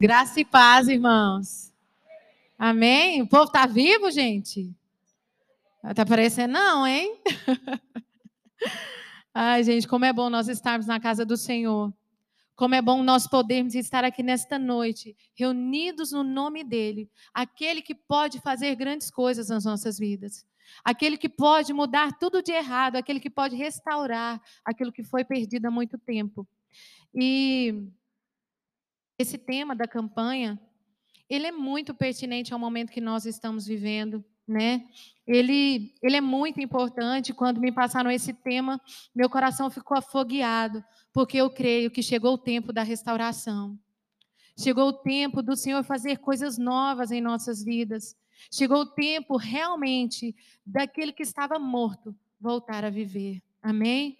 Graça e paz, irmãos. Amém? O povo está vivo, gente? Está parecendo não, hein? Ai, gente, como é bom nós estarmos na casa do Senhor. Como é bom nós podermos estar aqui nesta noite, reunidos no nome dEle, aquele que pode fazer grandes coisas nas nossas vidas, aquele que pode mudar tudo de errado, aquele que pode restaurar aquilo que foi perdido há muito tempo. E esse tema da campanha, ele é muito pertinente ao momento que nós estamos vivendo, né? Ele, ele é muito importante. Quando me passaram esse tema, meu coração ficou afogueado, porque eu creio que chegou o tempo da restauração. Chegou o tempo do Senhor fazer coisas novas em nossas vidas. Chegou o tempo realmente daquele que estava morto voltar a viver. Amém?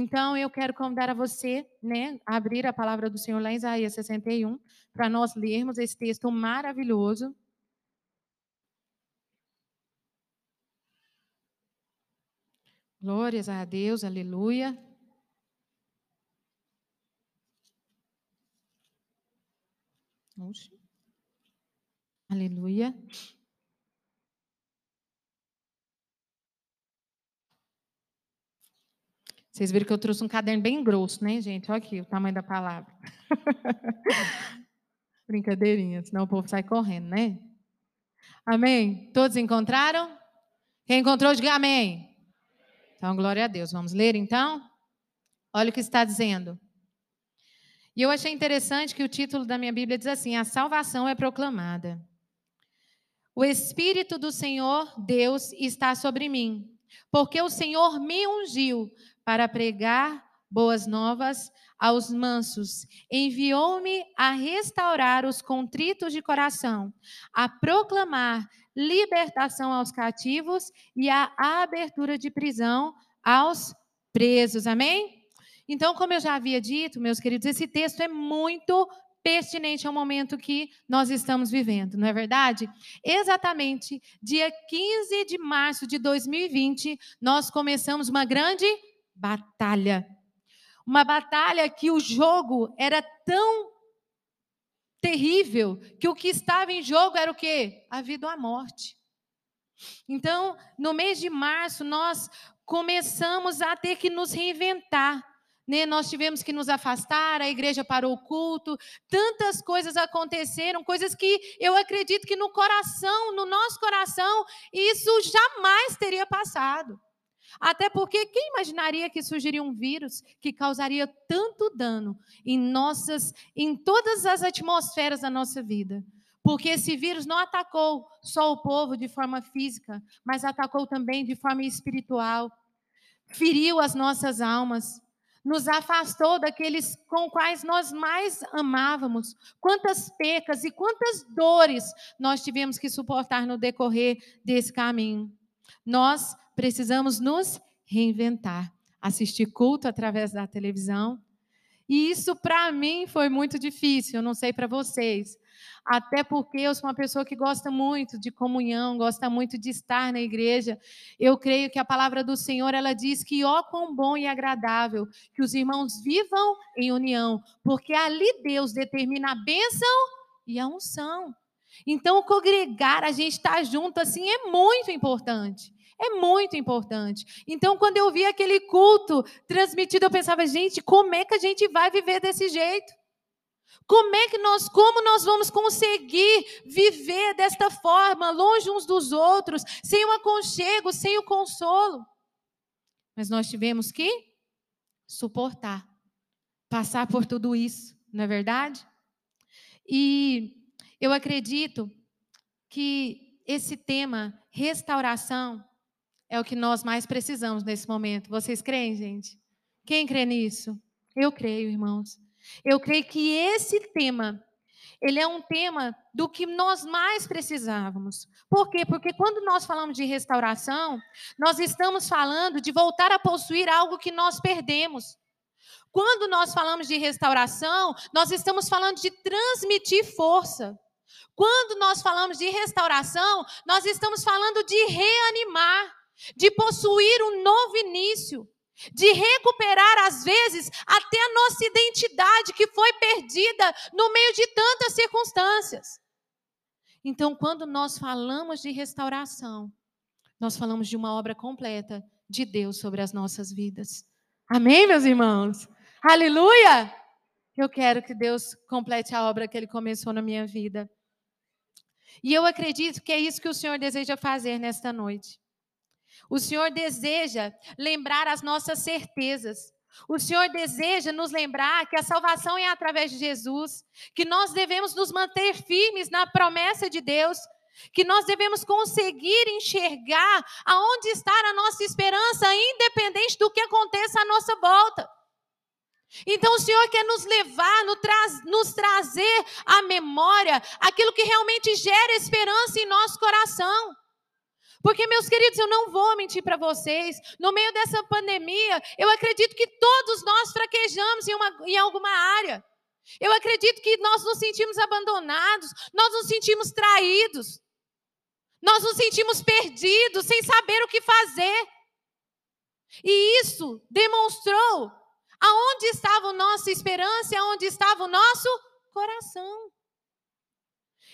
Então, eu quero convidar a você, né, a abrir a palavra do Senhor lá em Isaías 61, para nós lermos esse texto maravilhoso. Glórias a Deus, aleluia. Oxe. Aleluia. Vocês viram que eu trouxe um caderno bem grosso, né, gente? Olha aqui o tamanho da palavra. Brincadeirinha, senão o povo sai correndo, né? Amém? Todos encontraram? Quem encontrou, diga amém. Então, glória a Deus. Vamos ler então? Olha o que está dizendo. E eu achei interessante que o título da minha Bíblia diz assim: A salvação é proclamada. O Espírito do Senhor Deus está sobre mim, porque o Senhor me ungiu para pregar boas novas aos mansos. Enviou-me a restaurar os contritos de coração, a proclamar libertação aos cativos e a abertura de prisão aos presos. Amém? Então, como eu já havia dito, meus queridos, esse texto é muito pertinente ao momento que nós estamos vivendo, não é verdade? Exatamente, dia 15 de março de 2020, nós começamos uma grande batalha. Uma batalha que o jogo era tão terrível que o que estava em jogo era o quê? A vida ou a morte. Então, no mês de março, nós começamos a ter que nos reinventar. Né? Nós tivemos que nos afastar, a igreja parou o culto, tantas coisas aconteceram, coisas que eu acredito que no coração, no nosso coração, isso jamais teria passado. Até porque quem imaginaria que surgiria um vírus que causaria tanto dano em nossas, em todas as atmosferas da nossa vida? Porque esse vírus não atacou só o povo de forma física, mas atacou também de forma espiritual. Feriu as nossas almas, nos afastou daqueles com quais nós mais amávamos. Quantas pecas e quantas dores nós tivemos que suportar no decorrer desse caminho. Nós precisamos nos reinventar, assistir culto através da televisão. E isso para mim foi muito difícil, eu não sei para vocês. Até porque eu sou uma pessoa que gosta muito de comunhão, gosta muito de estar na igreja. Eu creio que a palavra do Senhor, ela diz que ó quão bom e agradável que os irmãos vivam em união, porque ali Deus determina a bênção e a unção. Então, congregar, a gente estar tá junto assim é muito importante. É muito importante. Então, quando eu vi aquele culto transmitido, eu pensava, gente, como é que a gente vai viver desse jeito? Como é que nós, como nós vamos conseguir viver desta forma, longe uns dos outros, sem o aconchego, sem o consolo? Mas nós tivemos que suportar, passar por tudo isso, não é verdade? E eu acredito que esse tema, restauração, é o que nós mais precisamos nesse momento. Vocês creem, gente? Quem crê nisso? Eu creio, irmãos. Eu creio que esse tema, ele é um tema do que nós mais precisávamos. Por quê? Porque quando nós falamos de restauração, nós estamos falando de voltar a possuir algo que nós perdemos. Quando nós falamos de restauração, nós estamos falando de transmitir força. Quando nós falamos de restauração, nós estamos falando de reanimar de possuir um novo início, de recuperar, às vezes, até a nossa identidade que foi perdida no meio de tantas circunstâncias. Então, quando nós falamos de restauração, nós falamos de uma obra completa de Deus sobre as nossas vidas. Amém, meus irmãos? Aleluia! Eu quero que Deus complete a obra que Ele começou na minha vida. E eu acredito que é isso que o Senhor deseja fazer nesta noite. O Senhor deseja lembrar as nossas certezas. O Senhor deseja nos lembrar que a salvação é através de Jesus, que nós devemos nos manter firmes na promessa de Deus, que nós devemos conseguir enxergar aonde está a nossa esperança, independente do que aconteça à nossa volta. Então o Senhor quer nos levar, nos trazer à memória aquilo que realmente gera esperança em nosso coração. Porque, meus queridos, eu não vou mentir para vocês, no meio dessa pandemia, eu acredito que todos nós fraquejamos em, uma, em alguma área. Eu acredito que nós nos sentimos abandonados, nós nos sentimos traídos, nós nos sentimos perdidos, sem saber o que fazer. E isso demonstrou aonde estava a nossa esperança e aonde estava o nosso coração.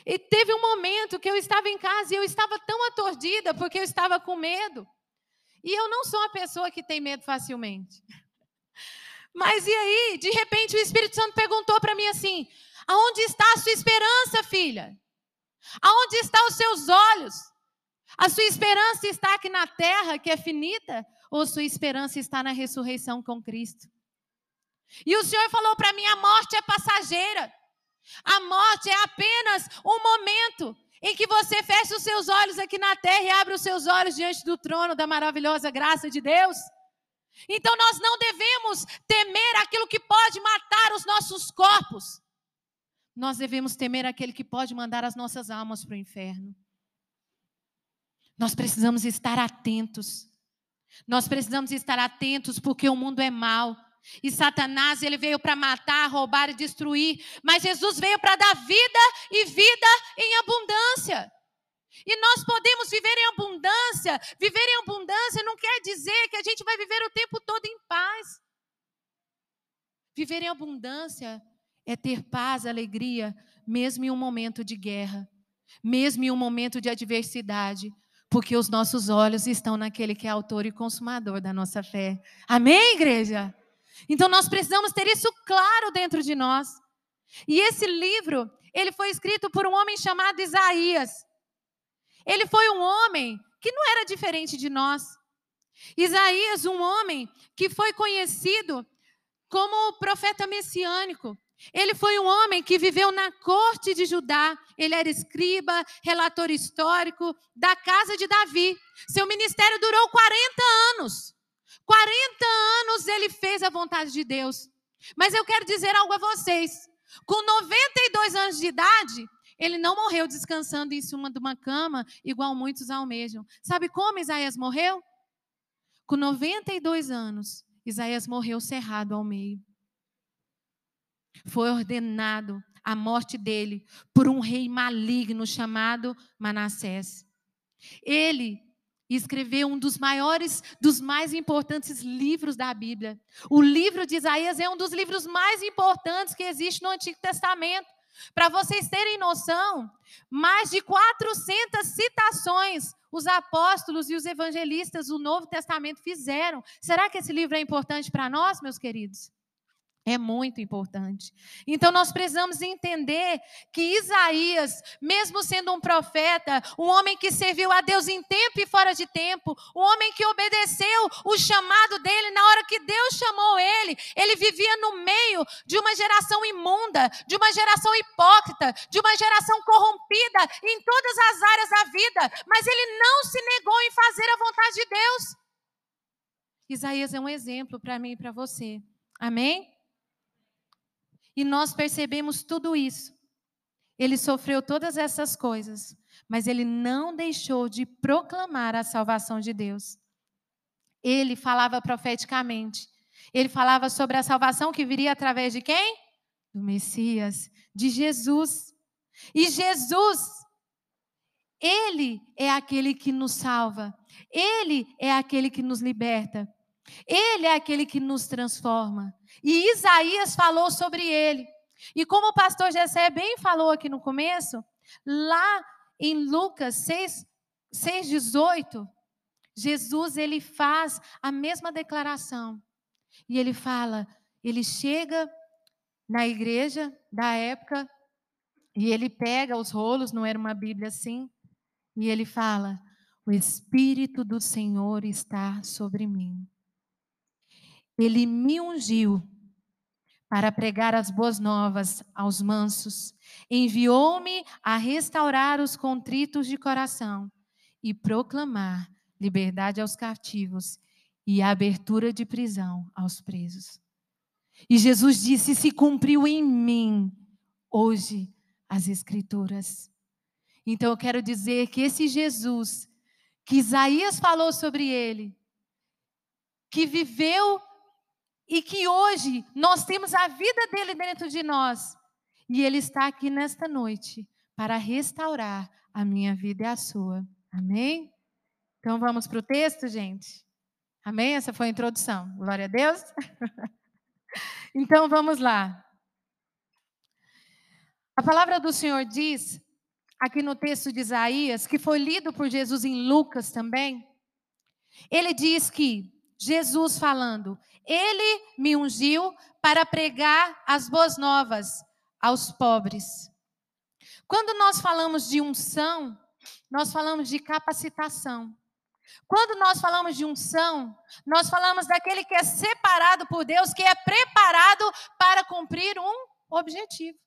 E teve um momento que eu estava em casa e eu estava tão atordida porque eu estava com medo. E eu não sou uma pessoa que tem medo facilmente. Mas e aí, de repente o Espírito Santo perguntou para mim assim: Aonde está a sua esperança, filha? Aonde estão os seus olhos? A sua esperança está aqui na terra, que é finita, ou sua esperança está na ressurreição com Cristo? E o Senhor falou para mim: a morte é passageira. A morte é apenas um momento em que você fecha os seus olhos aqui na terra e abre os seus olhos diante do trono da maravilhosa graça de Deus. Então nós não devemos temer aquilo que pode matar os nossos corpos. Nós devemos temer aquele que pode mandar as nossas almas para o inferno. Nós precisamos estar atentos. Nós precisamos estar atentos porque o mundo é mau. E Satanás, ele veio para matar, roubar e destruir, mas Jesus veio para dar vida e vida em abundância. E nós podemos viver em abundância. Viver em abundância não quer dizer que a gente vai viver o tempo todo em paz. Viver em abundância é ter paz, alegria, mesmo em um momento de guerra, mesmo em um momento de adversidade, porque os nossos olhos estão naquele que é autor e consumador da nossa fé. Amém, igreja? Então nós precisamos ter isso claro dentro de nós. E esse livro, ele foi escrito por um homem chamado Isaías. Ele foi um homem que não era diferente de nós. Isaías, um homem que foi conhecido como profeta messiânico. Ele foi um homem que viveu na corte de Judá. Ele era escriba, relator histórico da casa de Davi. Seu ministério durou 40 anos. 40 anos ele fez a vontade de Deus. Mas eu quero dizer algo a vocês. Com 92 anos de idade, ele não morreu descansando em cima de uma cama, igual muitos almejam. Sabe como Isaías morreu? Com 92 anos, Isaías morreu cerrado ao meio. Foi ordenado a morte dele por um rei maligno chamado Manassés. Ele e escreveu um dos maiores, dos mais importantes livros da Bíblia. O livro de Isaías é um dos livros mais importantes que existe no Antigo Testamento. Para vocês terem noção, mais de 400 citações os apóstolos e os evangelistas do Novo Testamento fizeram. Será que esse livro é importante para nós, meus queridos? É muito importante. Então nós precisamos entender que Isaías, mesmo sendo um profeta, um homem que serviu a Deus em tempo e fora de tempo, um homem que obedeceu o chamado dele na hora que Deus chamou ele, ele vivia no meio de uma geração imunda, de uma geração hipócrita, de uma geração corrompida em todas as áreas da vida, mas ele não se negou em fazer a vontade de Deus. Isaías é um exemplo para mim e para você. Amém? E nós percebemos tudo isso. Ele sofreu todas essas coisas, mas ele não deixou de proclamar a salvação de Deus. Ele falava profeticamente. Ele falava sobre a salvação que viria através de quem? Do Messias, de Jesus. E Jesus, ele é aquele que nos salva. Ele é aquele que nos liberta. Ele é aquele que nos transforma. E Isaías falou sobre ele. E como o pastor Jessé bem falou aqui no começo, lá em Lucas 6, 6 18, Jesus ele faz a mesma declaração. E ele fala, ele chega na igreja da época e ele pega os rolos, não era uma Bíblia assim, e ele fala: O Espírito do Senhor está sobre mim. Ele me ungiu para pregar as boas novas aos mansos, enviou-me a restaurar os contritos de coração e proclamar liberdade aos cativos e abertura de prisão aos presos. E Jesus disse: Se cumpriu em mim hoje as Escrituras. Então eu quero dizer que esse Jesus, que Isaías falou sobre ele, que viveu e que hoje nós temos a vida dele dentro de nós, e ele está aqui nesta noite para restaurar a minha vida e a sua. Amém? Então vamos para o texto, gente? Amém? Essa foi a introdução. Glória a Deus. então vamos lá. A palavra do Senhor diz, aqui no texto de Isaías, que foi lido por Jesus em Lucas também, ele diz que Jesus falando, ele me ungiu para pregar as boas novas aos pobres. Quando nós falamos de unção, nós falamos de capacitação. Quando nós falamos de unção, nós falamos daquele que é separado por Deus, que é preparado para cumprir um objetivo.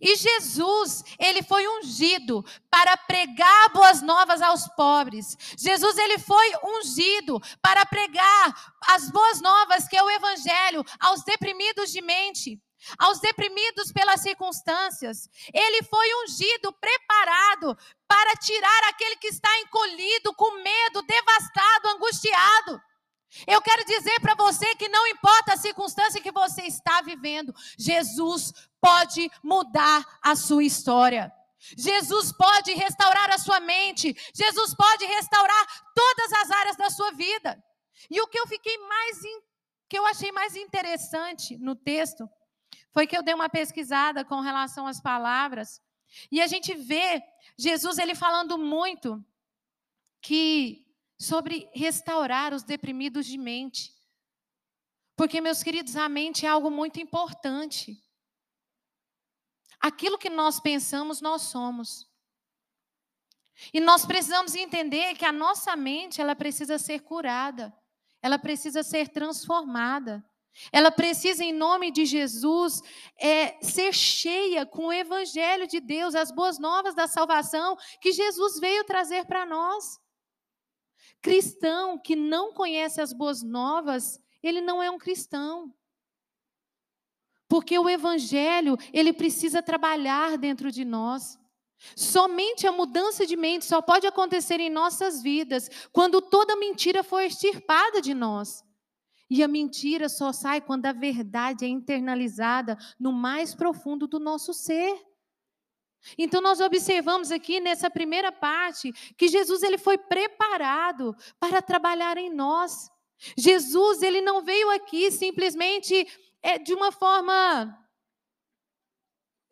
E Jesus, ele foi ungido para pregar boas novas aos pobres. Jesus, ele foi ungido para pregar as boas novas, que é o evangelho, aos deprimidos de mente, aos deprimidos pelas circunstâncias. Ele foi ungido, preparado para tirar aquele que está encolhido, com medo, devastado, angustiado. Eu quero dizer para você que não importa a circunstância que você está vivendo, Jesus pode mudar a sua história. Jesus pode restaurar a sua mente. Jesus pode restaurar todas as áreas da sua vida. E o que eu fiquei mais que eu achei mais interessante no texto foi que eu dei uma pesquisada com relação às palavras e a gente vê Jesus ele falando muito que sobre restaurar os deprimidos de mente. Porque, meus queridos, a mente é algo muito importante. Aquilo que nós pensamos, nós somos. E nós precisamos entender que a nossa mente, ela precisa ser curada. Ela precisa ser transformada. Ela precisa, em nome de Jesus, é, ser cheia com o Evangelho de Deus, as boas novas da salvação que Jesus veio trazer para nós. Cristão que não conhece as boas novas, ele não é um cristão. Porque o evangelho, ele precisa trabalhar dentro de nós. Somente a mudança de mente só pode acontecer em nossas vidas quando toda mentira for extirpada de nós. E a mentira só sai quando a verdade é internalizada no mais profundo do nosso ser. Então nós observamos aqui nessa primeira parte que Jesus ele foi preparado para trabalhar em nós. Jesus ele não veio aqui simplesmente é, de uma forma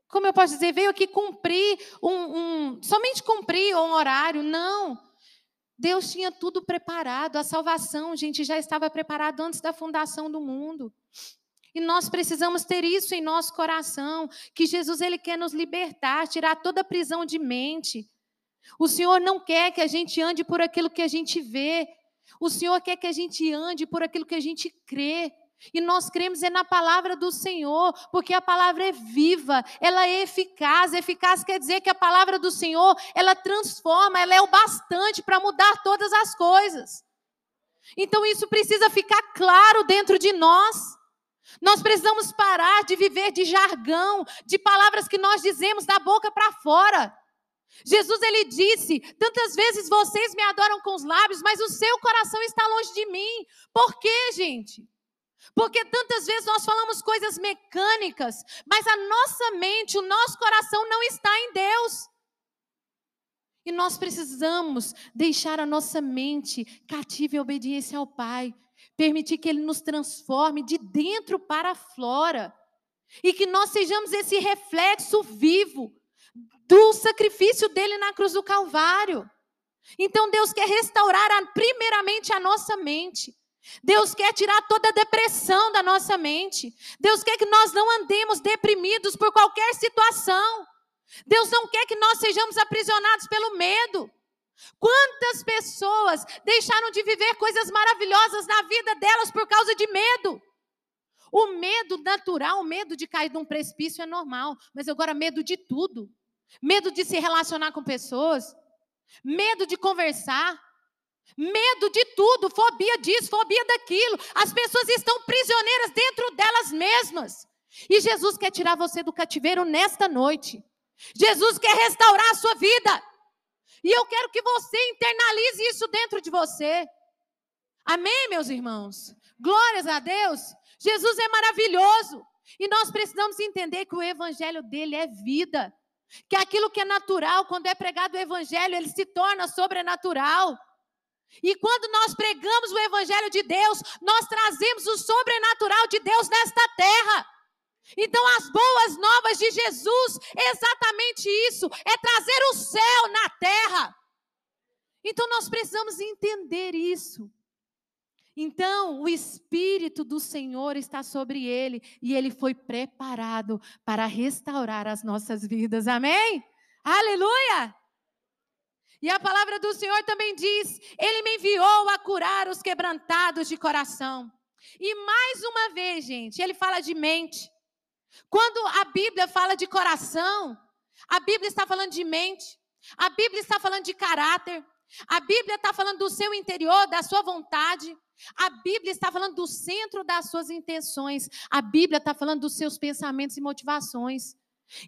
como eu posso dizer, veio aqui cumprir um, um somente cumprir um horário, não. Deus tinha tudo preparado, a salvação, gente, já estava preparado antes da fundação do mundo. E nós precisamos ter isso em nosso coração, que Jesus ele quer nos libertar, tirar toda a prisão de mente. O Senhor não quer que a gente ande por aquilo que a gente vê. O Senhor quer que a gente ande por aquilo que a gente crê. E nós cremos é na palavra do Senhor, porque a palavra é viva, ela é eficaz. Eficaz quer dizer que a palavra do Senhor, ela transforma, ela é o bastante para mudar todas as coisas. Então isso precisa ficar claro dentro de nós. Nós precisamos parar de viver de jargão, de palavras que nós dizemos da boca para fora. Jesus ele disse: "Tantas vezes vocês me adoram com os lábios, mas o seu coração está longe de mim". Por quê, gente? Porque tantas vezes nós falamos coisas mecânicas, mas a nossa mente, o nosso coração não está em Deus. E nós precisamos deixar a nossa mente cativa em obediência ao Pai. Permitir que Ele nos transforme de dentro para fora. E que nós sejamos esse reflexo vivo do sacrifício dele na cruz do Calvário. Então Deus quer restaurar primeiramente a nossa mente. Deus quer tirar toda a depressão da nossa mente. Deus quer que nós não andemos deprimidos por qualquer situação. Deus não quer que nós sejamos aprisionados pelo medo. Quantas pessoas deixaram de viver coisas maravilhosas na vida delas por causa de medo? O medo natural, o medo de cair de um precipício é normal, mas agora medo de tudo. Medo de se relacionar com pessoas, medo de conversar, medo de tudo, fobia disso, fobia daquilo. As pessoas estão prisioneiras dentro delas mesmas. E Jesus quer tirar você do cativeiro nesta noite. Jesus quer restaurar a sua vida. E eu quero que você internalize isso dentro de você. Amém, meus irmãos? Glórias a Deus. Jesus é maravilhoso. E nós precisamos entender que o evangelho dele é vida. Que aquilo que é natural, quando é pregado o evangelho, ele se torna sobrenatural. E quando nós pregamos o evangelho de Deus, nós trazemos o sobrenatural de Deus nesta terra. Então, as boas novas de Jesus exatamente isso: é trazer o céu na terra. Então, nós precisamos entender isso. Então, o Espírito do Senhor está sobre ele e ele foi preparado para restaurar as nossas vidas. Amém? Aleluia! E a palavra do Senhor também diz: Ele me enviou a curar os quebrantados de coração. E mais uma vez, gente, ele fala de mente. Quando a Bíblia fala de coração, a Bíblia está falando de mente, a Bíblia está falando de caráter, a Bíblia está falando do seu interior, da sua vontade. A Bíblia está falando do centro das suas intenções. A Bíblia está falando dos seus pensamentos e motivações.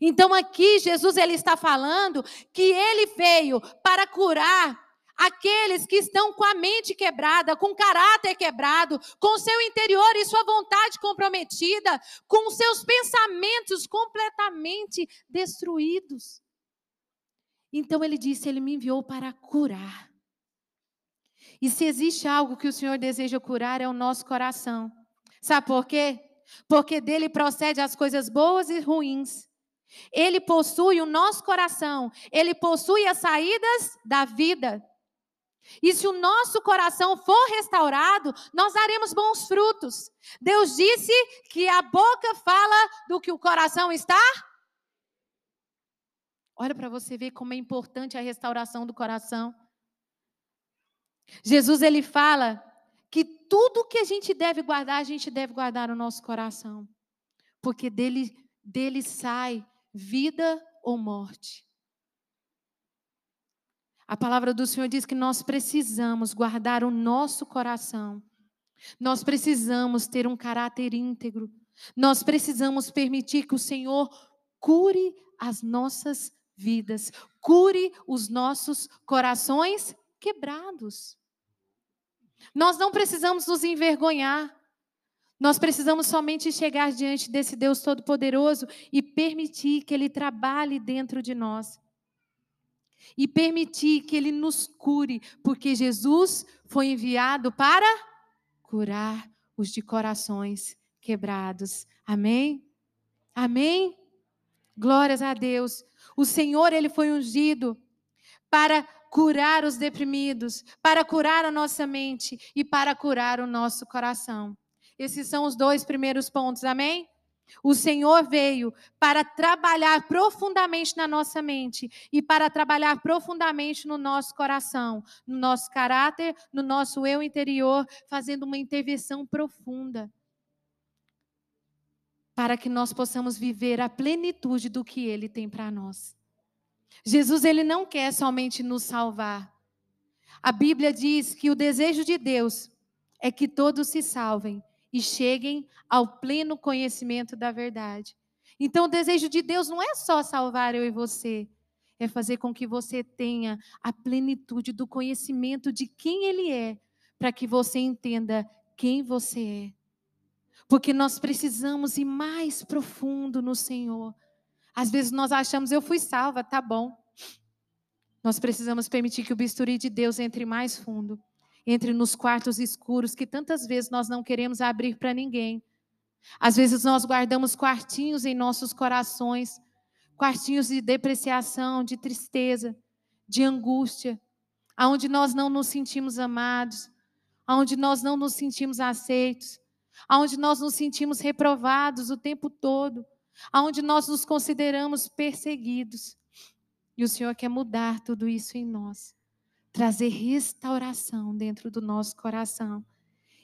Então aqui Jesus ele está falando que ele veio para curar aqueles que estão com a mente quebrada, com caráter quebrado, com seu interior e sua vontade comprometida, com seus pensamentos completamente destruídos. Então ele disse: Ele me enviou para curar. E se existe algo que o Senhor deseja curar, é o nosso coração. Sabe por quê? Porque dele procede as coisas boas e ruins. Ele possui o nosso coração, ele possui as saídas da vida. E se o nosso coração for restaurado, nós daremos bons frutos. Deus disse que a boca fala do que o coração está. Olha para você ver como é importante a restauração do coração. Jesus ele fala que tudo que a gente deve guardar, a gente deve guardar no nosso coração, porque dele dele sai vida ou morte. A palavra do Senhor diz que nós precisamos guardar o nosso coração. Nós precisamos ter um caráter íntegro. Nós precisamos permitir que o Senhor cure as nossas vidas, cure os nossos corações quebrados. Nós não precisamos nos envergonhar. Nós precisamos somente chegar diante desse Deus Todo-Poderoso e permitir que Ele trabalhe dentro de nós. E permitir que Ele nos cure, porque Jesus foi enviado para curar os de corações quebrados. Amém? Amém? Glórias a Deus. O Senhor, Ele foi ungido para curar os deprimidos, para curar a nossa mente e para curar o nosso coração. Esses são os dois primeiros pontos, amém? O Senhor veio para trabalhar profundamente na nossa mente e para trabalhar profundamente no nosso coração, no nosso caráter, no nosso eu interior, fazendo uma intervenção profunda. Para que nós possamos viver a plenitude do que Ele tem para nós. Jesus ele não quer somente nos salvar. A Bíblia diz que o desejo de Deus é que todos se salvem e cheguem ao pleno conhecimento da verdade. Então, o desejo de Deus não é só salvar eu e você, é fazer com que você tenha a plenitude do conhecimento de quem Ele é, para que você entenda quem você é. Porque nós precisamos ir mais profundo no Senhor. Às vezes nós achamos, eu fui salva, tá bom. Nós precisamos permitir que o bisturi de Deus entre mais fundo entre nos quartos escuros que tantas vezes nós não queremos abrir para ninguém. Às vezes nós guardamos quartinhos em nossos corações, quartinhos de depreciação, de tristeza, de angústia, aonde nós não nos sentimos amados, aonde nós não nos sentimos aceitos, aonde nós nos sentimos reprovados o tempo todo, aonde nós nos consideramos perseguidos. E o Senhor quer mudar tudo isso em nós, trazer restauração dentro do nosso coração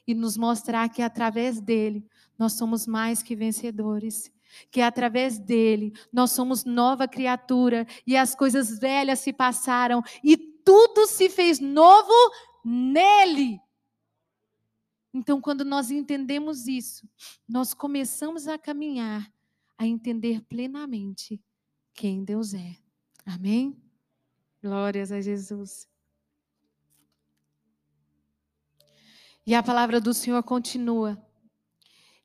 e nos mostrar que através dele nós somos mais que vencedores. Que através dele nós somos nova criatura e as coisas velhas se passaram e tudo se fez novo nele. Então, quando nós entendemos isso, nós começamos a caminhar, a entender plenamente quem Deus é. Amém? Glórias a Jesus. E a palavra do Senhor continua.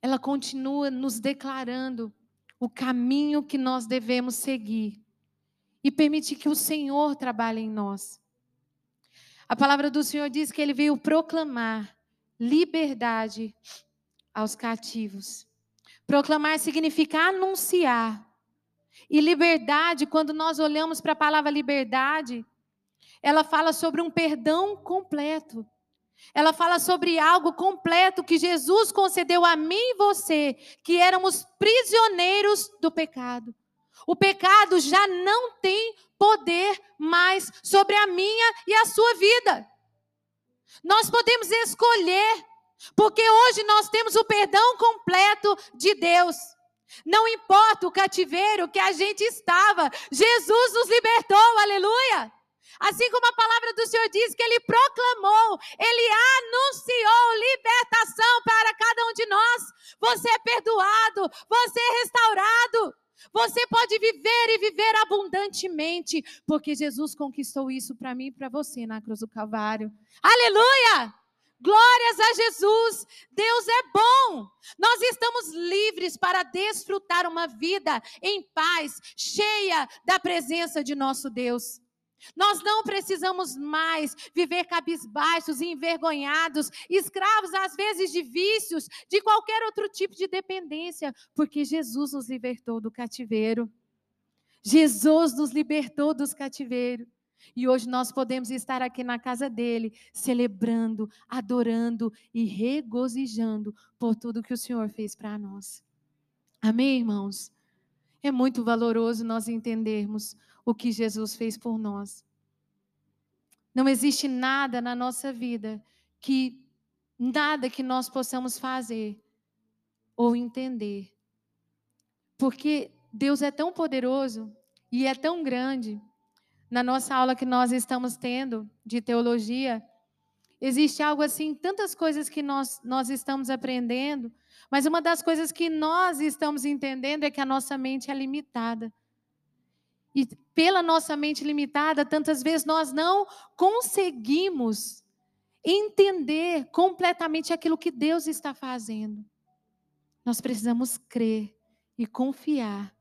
Ela continua nos declarando o caminho que nós devemos seguir e permitir que o Senhor trabalhe em nós. A palavra do Senhor diz que ele veio proclamar liberdade aos cativos. Proclamar significa anunciar. E liberdade, quando nós olhamos para a palavra liberdade, ela fala sobre um perdão completo. Ela fala sobre algo completo que Jesus concedeu a mim e você, que éramos prisioneiros do pecado. O pecado já não tem poder mais sobre a minha e a sua vida. Nós podemos escolher, porque hoje nós temos o perdão completo de Deus. Não importa o cativeiro que a gente estava, Jesus nos libertou, aleluia. Assim como a palavra do Senhor diz que ele proclamou, ele anunciou libertação para cada um de nós. Você é perdoado, você é restaurado. Você pode viver e viver abundantemente, porque Jesus conquistou isso para mim e para você na cruz do Calvário. Aleluia! Glórias a Jesus! Deus é bom! Nós estamos livres para desfrutar uma vida em paz, cheia da presença de nosso Deus. Nós não precisamos mais viver cabisbaixos e envergonhados, escravos às vezes de vícios, de qualquer outro tipo de dependência, porque Jesus nos libertou do cativeiro. Jesus nos libertou dos cativeiros. E hoje nós podemos estar aqui na casa dele, celebrando, adorando e regozijando por tudo que o Senhor fez para nós. Amém, irmãos? É muito valoroso nós entendermos o que Jesus fez por nós. Não existe nada na nossa vida que nada que nós possamos fazer ou entender. Porque Deus é tão poderoso e é tão grande. Na nossa aula que nós estamos tendo de teologia, existe algo assim, tantas coisas que nós, nós estamos aprendendo, mas uma das coisas que nós estamos entendendo é que a nossa mente é limitada. E pela nossa mente limitada, tantas vezes nós não conseguimos entender completamente aquilo que Deus está fazendo. Nós precisamos crer e confiar,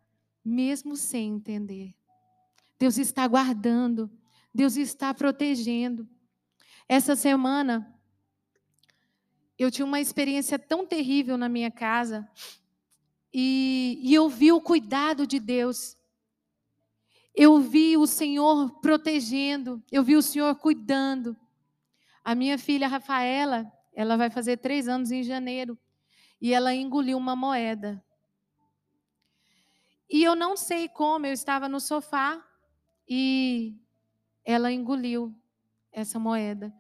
mesmo sem entender. Deus está guardando, Deus está protegendo. Essa semana, eu tinha uma experiência tão terrível na minha casa, e, e eu vi o cuidado de Deus eu vi o Senhor protegendo, eu vi o Senhor cuidando. A minha filha Rafaela, ela vai fazer três anos em janeiro, e ela engoliu uma moeda. E eu não sei como, eu estava no sofá e ela engoliu essa moeda.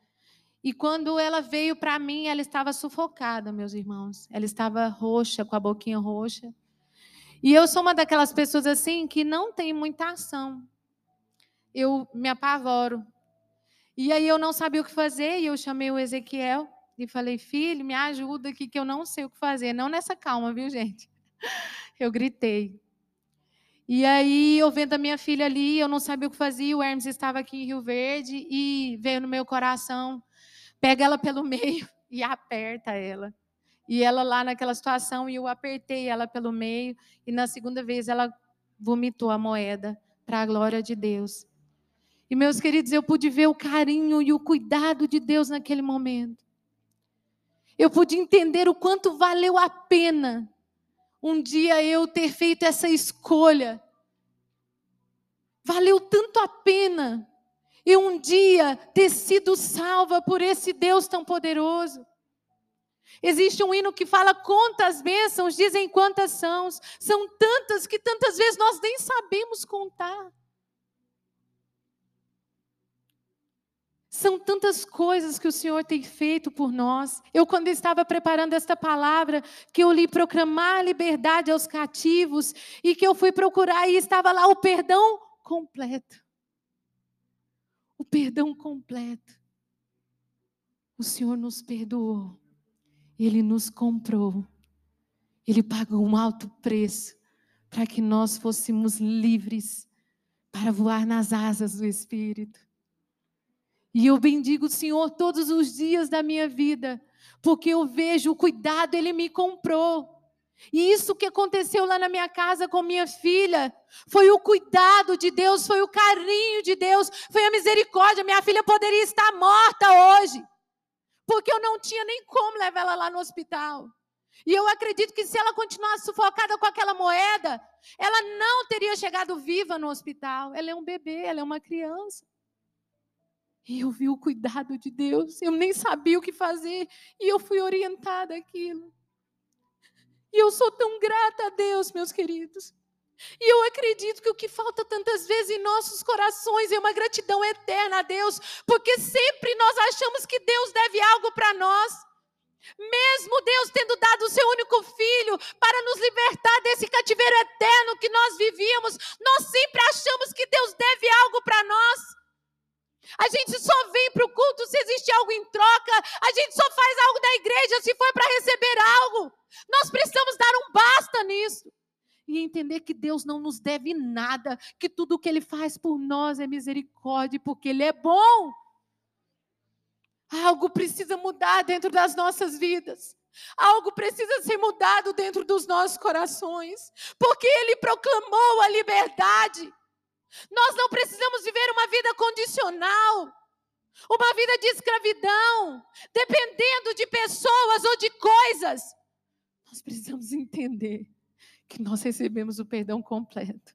E quando ela veio para mim, ela estava sufocada, meus irmãos. Ela estava roxa, com a boquinha roxa. E eu sou uma daquelas pessoas assim que não tem muita ação. Eu me apavoro. E aí eu não sabia o que fazer e eu chamei o Ezequiel e falei: "Filho, me ajuda aqui que eu não sei o que fazer". Não nessa calma, viu, gente? Eu gritei. E aí, eu vendo a minha filha ali, eu não sabia o que fazer, o Hermes estava aqui em Rio Verde e veio no meu coração, pega ela pelo meio e aperta ela. E ela lá naquela situação, e eu apertei ela pelo meio, e na segunda vez ela vomitou a moeda para a glória de Deus. E meus queridos, eu pude ver o carinho e o cuidado de Deus naquele momento. Eu pude entender o quanto valeu a pena um dia eu ter feito essa escolha. Valeu tanto a pena eu um dia ter sido salva por esse Deus tão poderoso. Existe um hino que fala quantas bênçãos, dizem quantas são. São tantas que tantas vezes nós nem sabemos contar. São tantas coisas que o Senhor tem feito por nós. Eu, quando estava preparando esta palavra, que eu li proclamar liberdade aos cativos, e que eu fui procurar e estava lá o perdão completo. O perdão completo. O Senhor nos perdoou. Ele nos comprou. Ele pagou um alto preço para que nós fôssemos livres para voar nas asas do Espírito. E eu bendigo o Senhor todos os dias da minha vida, porque eu vejo o cuidado, Ele me comprou. E isso que aconteceu lá na minha casa com minha filha, foi o cuidado de Deus, foi o carinho de Deus, foi a misericórdia. Minha filha poderia estar morta hoje, porque eu não tinha nem como levar ela lá no hospital. E eu acredito que se ela continuasse sufocada com aquela moeda, ela não teria chegado viva no hospital. Ela é um bebê, ela é uma criança. E eu vi o cuidado de Deus, eu nem sabia o que fazer, e eu fui orientada aquilo. E eu sou tão grata a Deus, meus queridos. E eu acredito que o que falta tantas vezes em nossos corações é uma gratidão eterna a Deus, porque sempre nós para nós. Mesmo Deus tendo dado o seu único filho para nos libertar desse cativeiro eterno que nós vivíamos, nós sempre achamos que Deus deve algo para nós. A gente só vem para o culto se existe algo em troca. A gente só faz algo da igreja se for para receber algo. Nós precisamos dar um basta nisso. E entender que Deus não nos deve nada, que tudo o que Ele faz por nós é misericórdia, porque Ele é bom. Algo precisa mudar dentro das nossas vidas. Algo precisa ser mudado dentro dos nossos corações, porque Ele proclamou a liberdade. Nós não precisamos viver uma vida condicional, uma vida de escravidão, dependendo de pessoas ou de coisas. Nós precisamos entender que nós recebemos o perdão completo,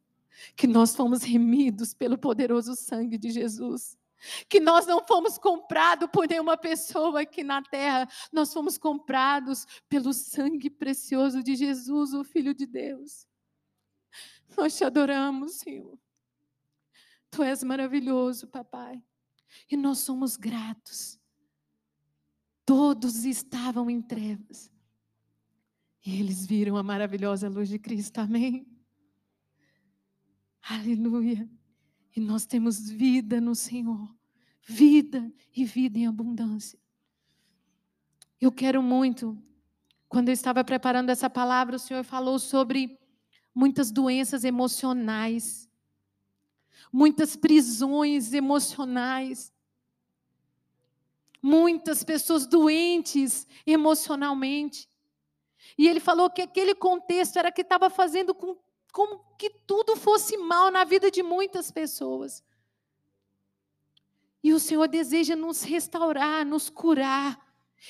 que nós fomos remidos pelo poderoso sangue de Jesus. Que nós não fomos comprados por nenhuma pessoa aqui na terra, nós fomos comprados pelo sangue precioso de Jesus, o Filho de Deus. Nós te adoramos, Senhor. Tu és maravilhoso, papai. E nós somos gratos. Todos estavam em trevas. E eles viram a maravilhosa luz de Cristo. Amém. Aleluia. E nós temos vida no Senhor. Vida e vida em abundância. Eu quero muito. Quando eu estava preparando essa palavra, o Senhor falou sobre muitas doenças emocionais muitas prisões emocionais, muitas pessoas doentes emocionalmente. E ele falou que aquele contexto era que estava fazendo com, com que tudo fosse mal na vida de muitas pessoas. E o Senhor deseja nos restaurar, nos curar.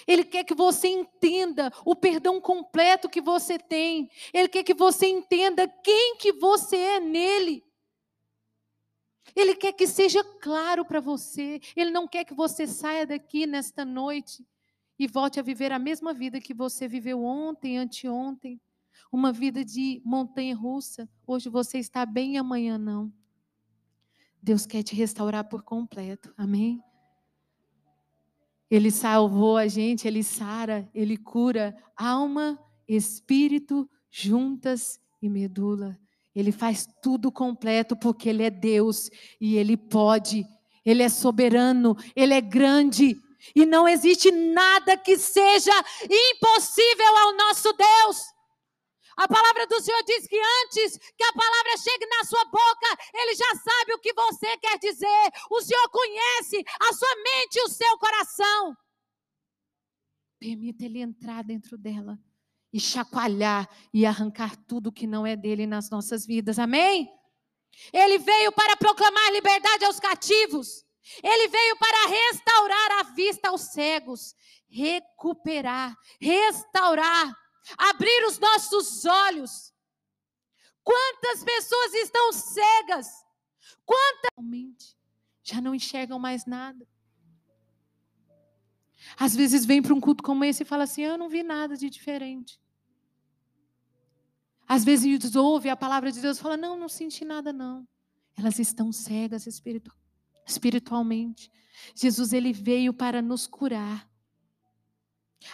Ele quer que você entenda o perdão completo que você tem. Ele quer que você entenda quem que você é nele. Ele quer que seja claro para você. Ele não quer que você saia daqui nesta noite e volte a viver a mesma vida que você viveu ontem, anteontem. Uma vida de montanha russa. Hoje você está bem amanhã não. Deus quer te restaurar por completo. Amém? Ele salvou a gente, ele sara, ele cura alma, espírito, juntas e medula. Ele faz tudo completo porque Ele é Deus e Ele pode, Ele é soberano, Ele é grande e não existe nada que seja impossível ao nosso Deus. A palavra do Senhor diz que antes que a palavra chegue na sua boca, Ele já sabe o que você quer dizer. O Senhor conhece a sua mente e o seu coração. Permita Ele entrar dentro dela e chacoalhar e arrancar tudo que não é dele nas nossas vidas. Amém? Ele veio para proclamar liberdade aos cativos. Ele veio para restaurar a vista aos cegos, recuperar, restaurar, abrir os nossos olhos. Quantas pessoas estão cegas? Quantas já não enxergam mais nada? Às vezes vem para um culto como esse e fala assim: Eu não vi nada de diferente. Às vezes ouve a palavra de Deus e fala: Não, não senti nada, não. Elas estão cegas espiritu espiritualmente. Jesus, ele veio para nos curar.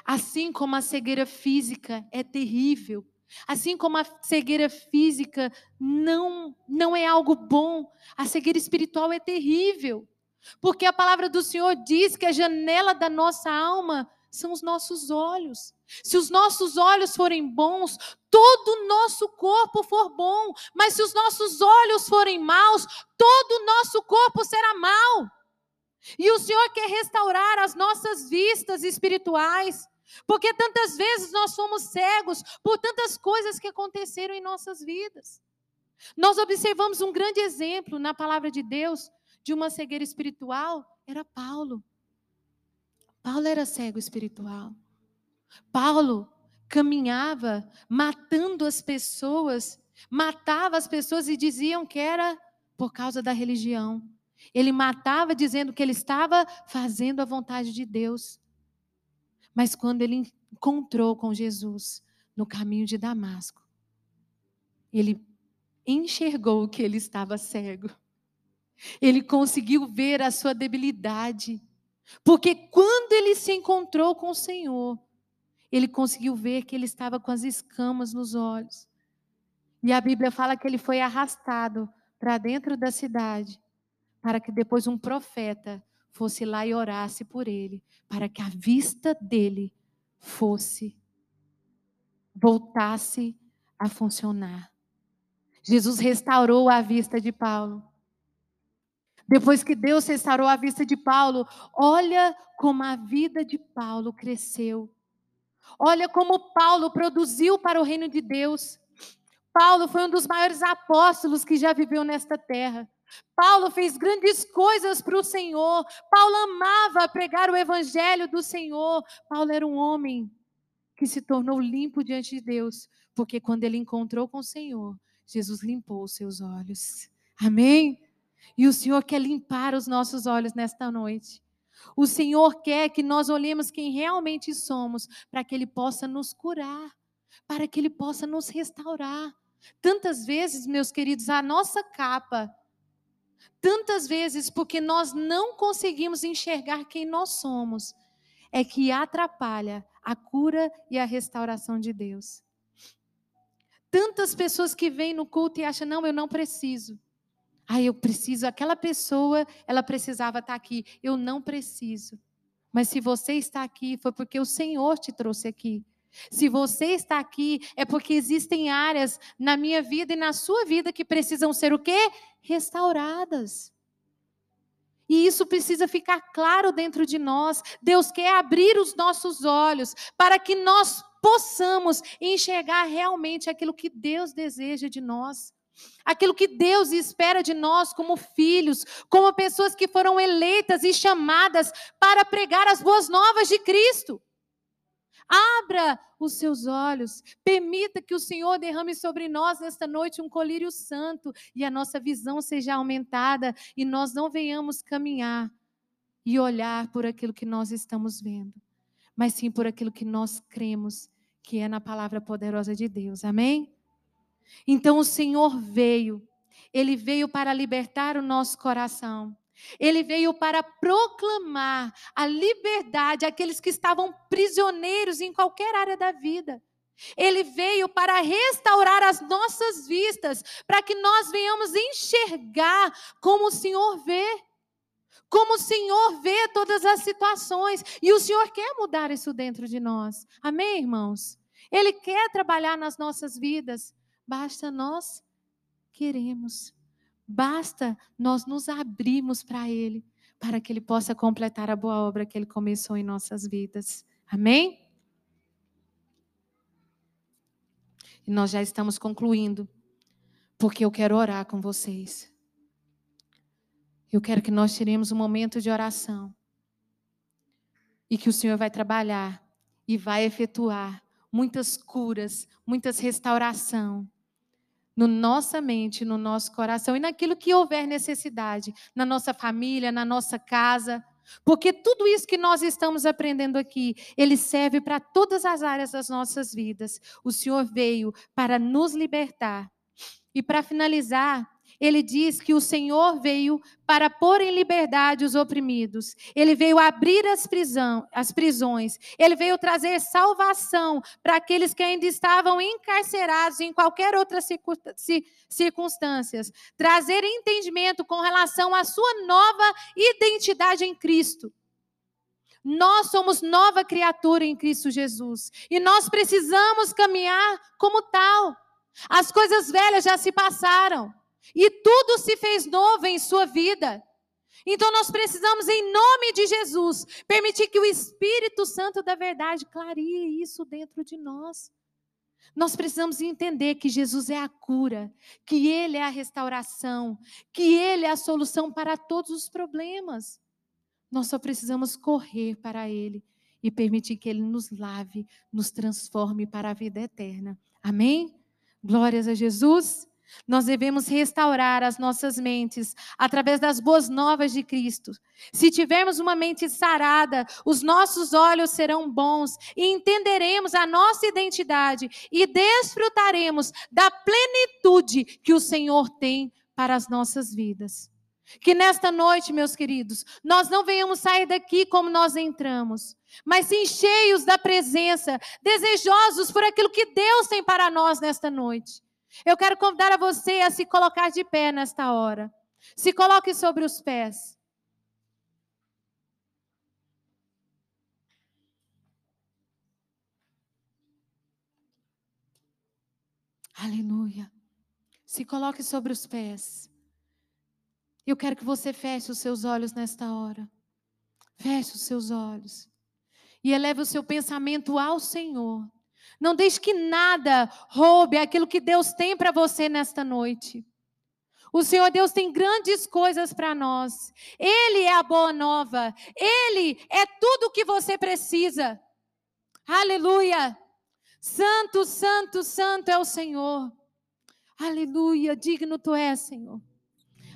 Assim como a cegueira física é terrível, assim como a cegueira física não, não é algo bom, a cegueira espiritual é terrível. Porque a palavra do Senhor diz que a janela da nossa alma são os nossos olhos. Se os nossos olhos forem bons, todo o nosso corpo for bom. Mas se os nossos olhos forem maus, todo o nosso corpo será mau. E o Senhor quer restaurar as nossas vistas espirituais. Porque tantas vezes nós fomos cegos por tantas coisas que aconteceram em nossas vidas. Nós observamos um grande exemplo na palavra de Deus de uma cegueira espiritual, era Paulo. Paulo era cego espiritual. Paulo caminhava matando as pessoas, matava as pessoas e diziam que era por causa da religião. Ele matava dizendo que ele estava fazendo a vontade de Deus. Mas quando ele encontrou com Jesus no caminho de Damasco, ele enxergou que ele estava cego. Ele conseguiu ver a sua debilidade. Porque quando ele se encontrou com o Senhor, ele conseguiu ver que ele estava com as escamas nos olhos. E a Bíblia fala que ele foi arrastado para dentro da cidade, para que depois um profeta fosse lá e orasse por ele, para que a vista dele fosse, voltasse a funcionar. Jesus restaurou a vista de Paulo. Depois que Deus restaurou a vista de Paulo, olha como a vida de Paulo cresceu. Olha como Paulo produziu para o reino de Deus. Paulo foi um dos maiores apóstolos que já viveu nesta terra. Paulo fez grandes coisas para o Senhor. Paulo amava pregar o evangelho do Senhor. Paulo era um homem que se tornou limpo diante de Deus, porque quando ele encontrou com o Senhor, Jesus limpou os seus olhos. Amém? E o Senhor quer limpar os nossos olhos nesta noite. O Senhor quer que nós olhemos quem realmente somos, para que Ele possa nos curar, para que Ele possa nos restaurar. Tantas vezes, meus queridos, a nossa capa, tantas vezes porque nós não conseguimos enxergar quem nós somos, é que atrapalha a cura e a restauração de Deus. Tantas pessoas que vêm no culto e acham, não, eu não preciso. Ah, eu preciso, aquela pessoa, ela precisava estar aqui. Eu não preciso. Mas se você está aqui, foi porque o Senhor te trouxe aqui. Se você está aqui, é porque existem áreas na minha vida e na sua vida que precisam ser o quê? Restauradas. E isso precisa ficar claro dentro de nós. Deus quer abrir os nossos olhos para que nós possamos enxergar realmente aquilo que Deus deseja de nós. Aquilo que Deus espera de nós como filhos, como pessoas que foram eleitas e chamadas para pregar as boas novas de Cristo. Abra os seus olhos, permita que o Senhor derrame sobre nós nesta noite um colírio santo e a nossa visão seja aumentada e nós não venhamos caminhar e olhar por aquilo que nós estamos vendo, mas sim por aquilo que nós cremos que é na palavra poderosa de Deus. Amém? Então o Senhor veio, ele veio para libertar o nosso coração. Ele veio para proclamar a liberdade àqueles que estavam prisioneiros em qualquer área da vida. Ele veio para restaurar as nossas vistas, para que nós venhamos enxergar como o Senhor vê. Como o Senhor vê todas as situações. E o Senhor quer mudar isso dentro de nós. Amém, irmãos? Ele quer trabalhar nas nossas vidas. Basta nós queremos. Basta nós nos abrirmos para Ele, para que Ele possa completar a boa obra que Ele começou em nossas vidas. Amém? E nós já estamos concluindo. porque eu quero orar com vocês. Eu quero que nós tiremos um momento de oração e que o Senhor vai trabalhar e vai efetuar muitas curas, muitas restauração no nossa mente, no nosso coração e naquilo que houver necessidade, na nossa família, na nossa casa. Porque tudo isso que nós estamos aprendendo aqui, ele serve para todas as áreas das nossas vidas. O Senhor veio para nos libertar. E para finalizar, ele diz que o Senhor veio para pôr em liberdade os oprimidos. Ele veio abrir as, prisão, as prisões. Ele veio trazer salvação para aqueles que ainda estavam encarcerados em qualquer outra circunstâncias. Trazer entendimento com relação à sua nova identidade em Cristo. Nós somos nova criatura em Cristo Jesus. E nós precisamos caminhar como tal. As coisas velhas já se passaram. E tudo se fez novo em sua vida. Então nós precisamos, em nome de Jesus, permitir que o Espírito Santo da verdade clareie isso dentro de nós. Nós precisamos entender que Jesus é a cura, que Ele é a restauração, que Ele é a solução para todos os problemas. Nós só precisamos correr para Ele e permitir que Ele nos lave, nos transforme para a vida eterna. Amém? Glórias a Jesus. Nós devemos restaurar as nossas mentes através das boas novas de Cristo. Se tivermos uma mente sarada, os nossos olhos serão bons e entenderemos a nossa identidade e desfrutaremos da plenitude que o Senhor tem para as nossas vidas. Que nesta noite, meus queridos, nós não venhamos sair daqui como nós entramos, mas sim cheios da presença, desejosos por aquilo que Deus tem para nós nesta noite. Eu quero convidar a você a se colocar de pé nesta hora. Se coloque sobre os pés. Aleluia. Se coloque sobre os pés. Eu quero que você feche os seus olhos nesta hora. Feche os seus olhos. E eleve o seu pensamento ao Senhor. Não deixe que nada roube aquilo que Deus tem para você nesta noite. O Senhor Deus tem grandes coisas para nós. Ele é a boa nova. Ele é tudo o que você precisa. Aleluia. Santo, santo, santo é o Senhor. Aleluia. Digno tu és, Senhor.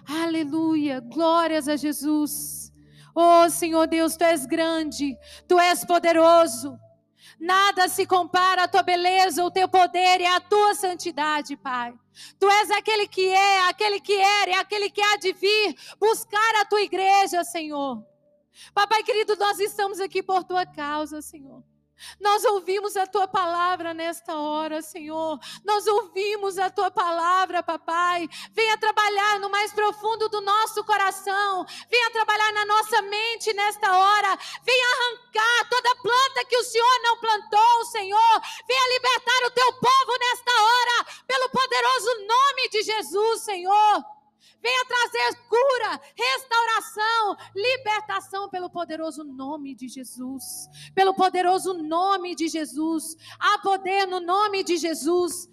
Aleluia. Glórias a Jesus. Oh, Senhor Deus, tu és grande. Tu és poderoso. Nada se compara à tua beleza, o teu poder e à tua santidade, Pai. Tu és aquele que é, aquele que era e aquele que há de vir buscar a tua igreja, Senhor. Papai querido, nós estamos aqui por tua causa, Senhor. Nós ouvimos a tua palavra nesta hora, Senhor. Nós ouvimos a tua palavra, papai. Venha trabalhar no mais profundo do nosso coração. Venha trabalhar na nossa mente nesta hora. Venha arrancar toda planta que o Senhor não plantou, Senhor. Venha libertar o teu povo nesta hora, pelo poderoso nome de Jesus, Senhor. Venha trazer cura, restauração, libertação pelo poderoso nome de Jesus. Pelo poderoso nome de Jesus. Há poder no nome de Jesus.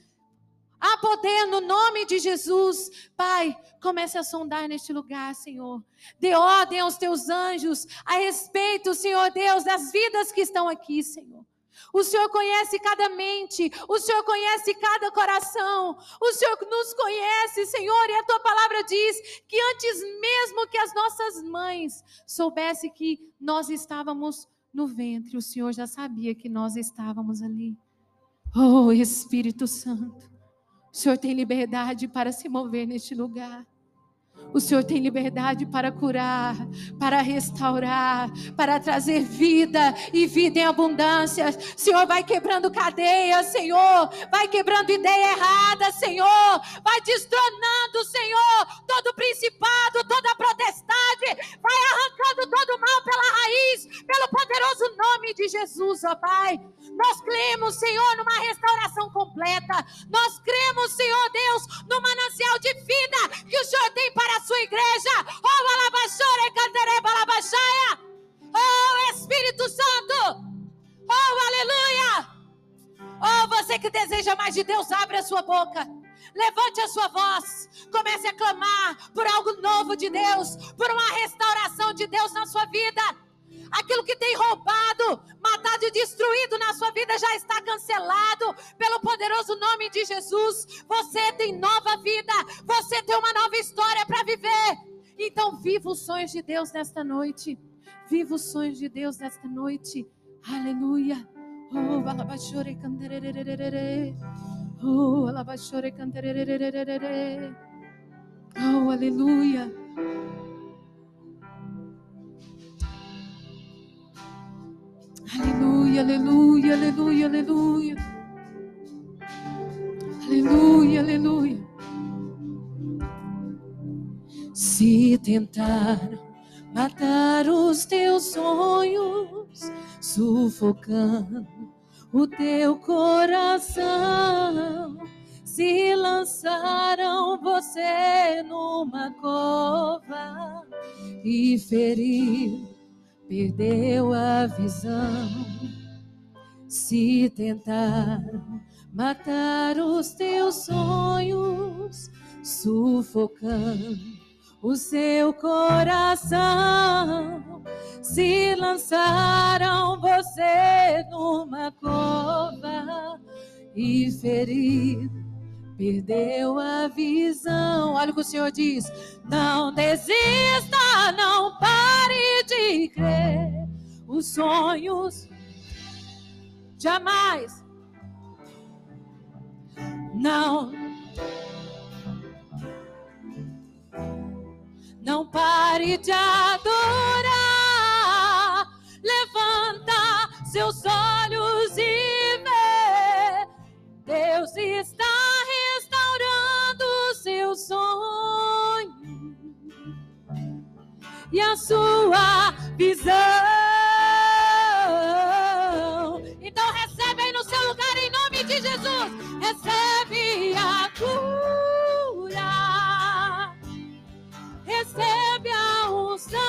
Há poder no nome de Jesus. Pai, comece a sondar neste lugar, Senhor. Dê ordem aos teus anjos a respeito, Senhor Deus, das vidas que estão aqui, Senhor. O Senhor conhece cada mente, o Senhor conhece cada coração, o Senhor nos conhece, Senhor, e a tua palavra diz que antes mesmo que as nossas mães soubessem que nós estávamos no ventre, o Senhor já sabia que nós estávamos ali. Oh, Espírito Santo, o Senhor tem liberdade para se mover neste lugar. O Senhor tem liberdade para curar, para restaurar, para trazer vida e vida em abundância. Senhor, vai quebrando cadeias, Senhor. Vai quebrando ideia errada, Senhor. Vai destronando, Senhor, todo principado, toda protestade. Vai arrancando todo mal pela raiz, pelo poderoso nome de Jesus, ó Pai. Nós cremos, Senhor, numa restauração completa. Nós cremos, Senhor Deus, no manancial de vida que o Senhor tem para sua igreja. Oh, Espírito Santo. Oh, aleluia. Oh, você que deseja mais de Deus, abre a sua boca. Levante a sua voz. Comece a clamar por algo novo de Deus, por uma restauração de Deus na sua vida. Aquilo que tem roubado, matado e destruído na sua vida já está cancelado pelo poderoso nome de Jesus. Você tem nova vida, você tem uma nova história para viver. Então, viva os sonhos de Deus nesta noite. Viva os sonhos de Deus nesta noite. Aleluia. Oh. Oh, alabachore. Oh, aleluia. Aleluia, aleluia, aleluia, aleluia. Aleluia, aleluia. Se tentaram matar os teus sonhos, sufocando o teu coração. Se lançaram você numa cova e feriu, perdeu a visão. Se tentaram matar os teus sonhos, sufocando o seu coração. Se lançaram você numa cova e ferido, perdeu a visão. Olha o que o Senhor diz: não desista, não pare de crer. Os sonhos jamais. Não Não pare de adorar. Levanta seus olhos e vê. Deus está e a sua visão. Então recebe aí no seu lugar em nome de Jesus. Recebe a cura recebe a unção,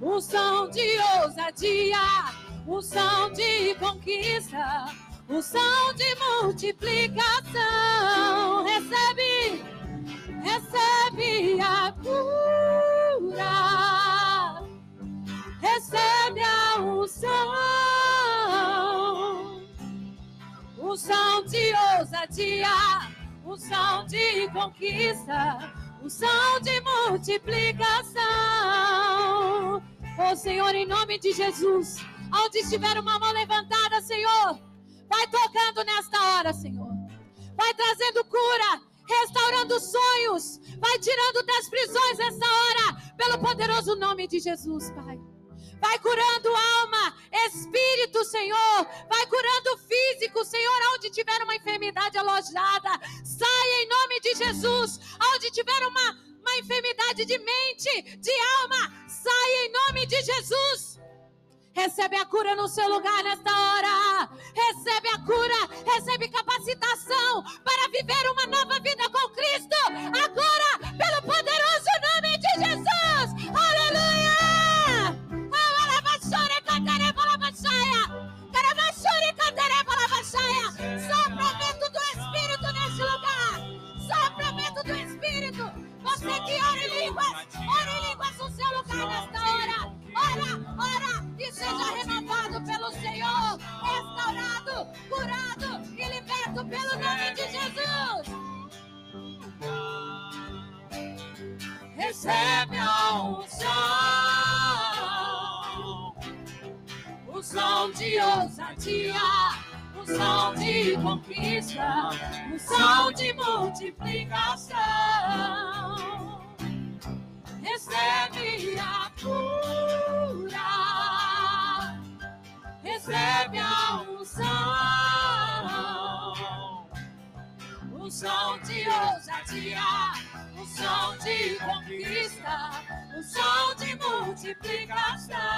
unção de ousadia, unção de conquista, unção de multiplicação. Recebe, unção, unção de ousadia unção de conquista, unção de multiplicação. Oh Senhor, em nome de Jesus, onde estiver uma mão levantada, Senhor, vai tocando nesta hora, Senhor. Vai trazendo cura, restaurando sonhos, vai tirando das prisões nessa hora, pelo poderoso nome de Jesus, Pai. Vai curando alma, espírito, Senhor. Vai curando físico, Senhor. Onde tiver uma enfermidade alojada, saia em nome de Jesus. Onde tiver uma, uma enfermidade de mente, de alma, saia em nome de Jesus. Recebe a cura no seu lugar nesta hora. Recebe a cura, recebe capacitação para viver uma nova vida com Cristo. Agora, Sopra vento do Espírito nesse lugar. Sopra vento do Espírito. Você que ora em línguas, ora em línguas no seu lugar nesta hora. Ora, ora e seja renovado pelo Senhor. Restaurado, curado e liberto pelo nome de Jesus. Recebe a unção unção de ousadia, unção de conquista, unção de multiplicação. Recebe a cura, recebe a unção, unção de ousadia, unção de conquista, unção de multiplicação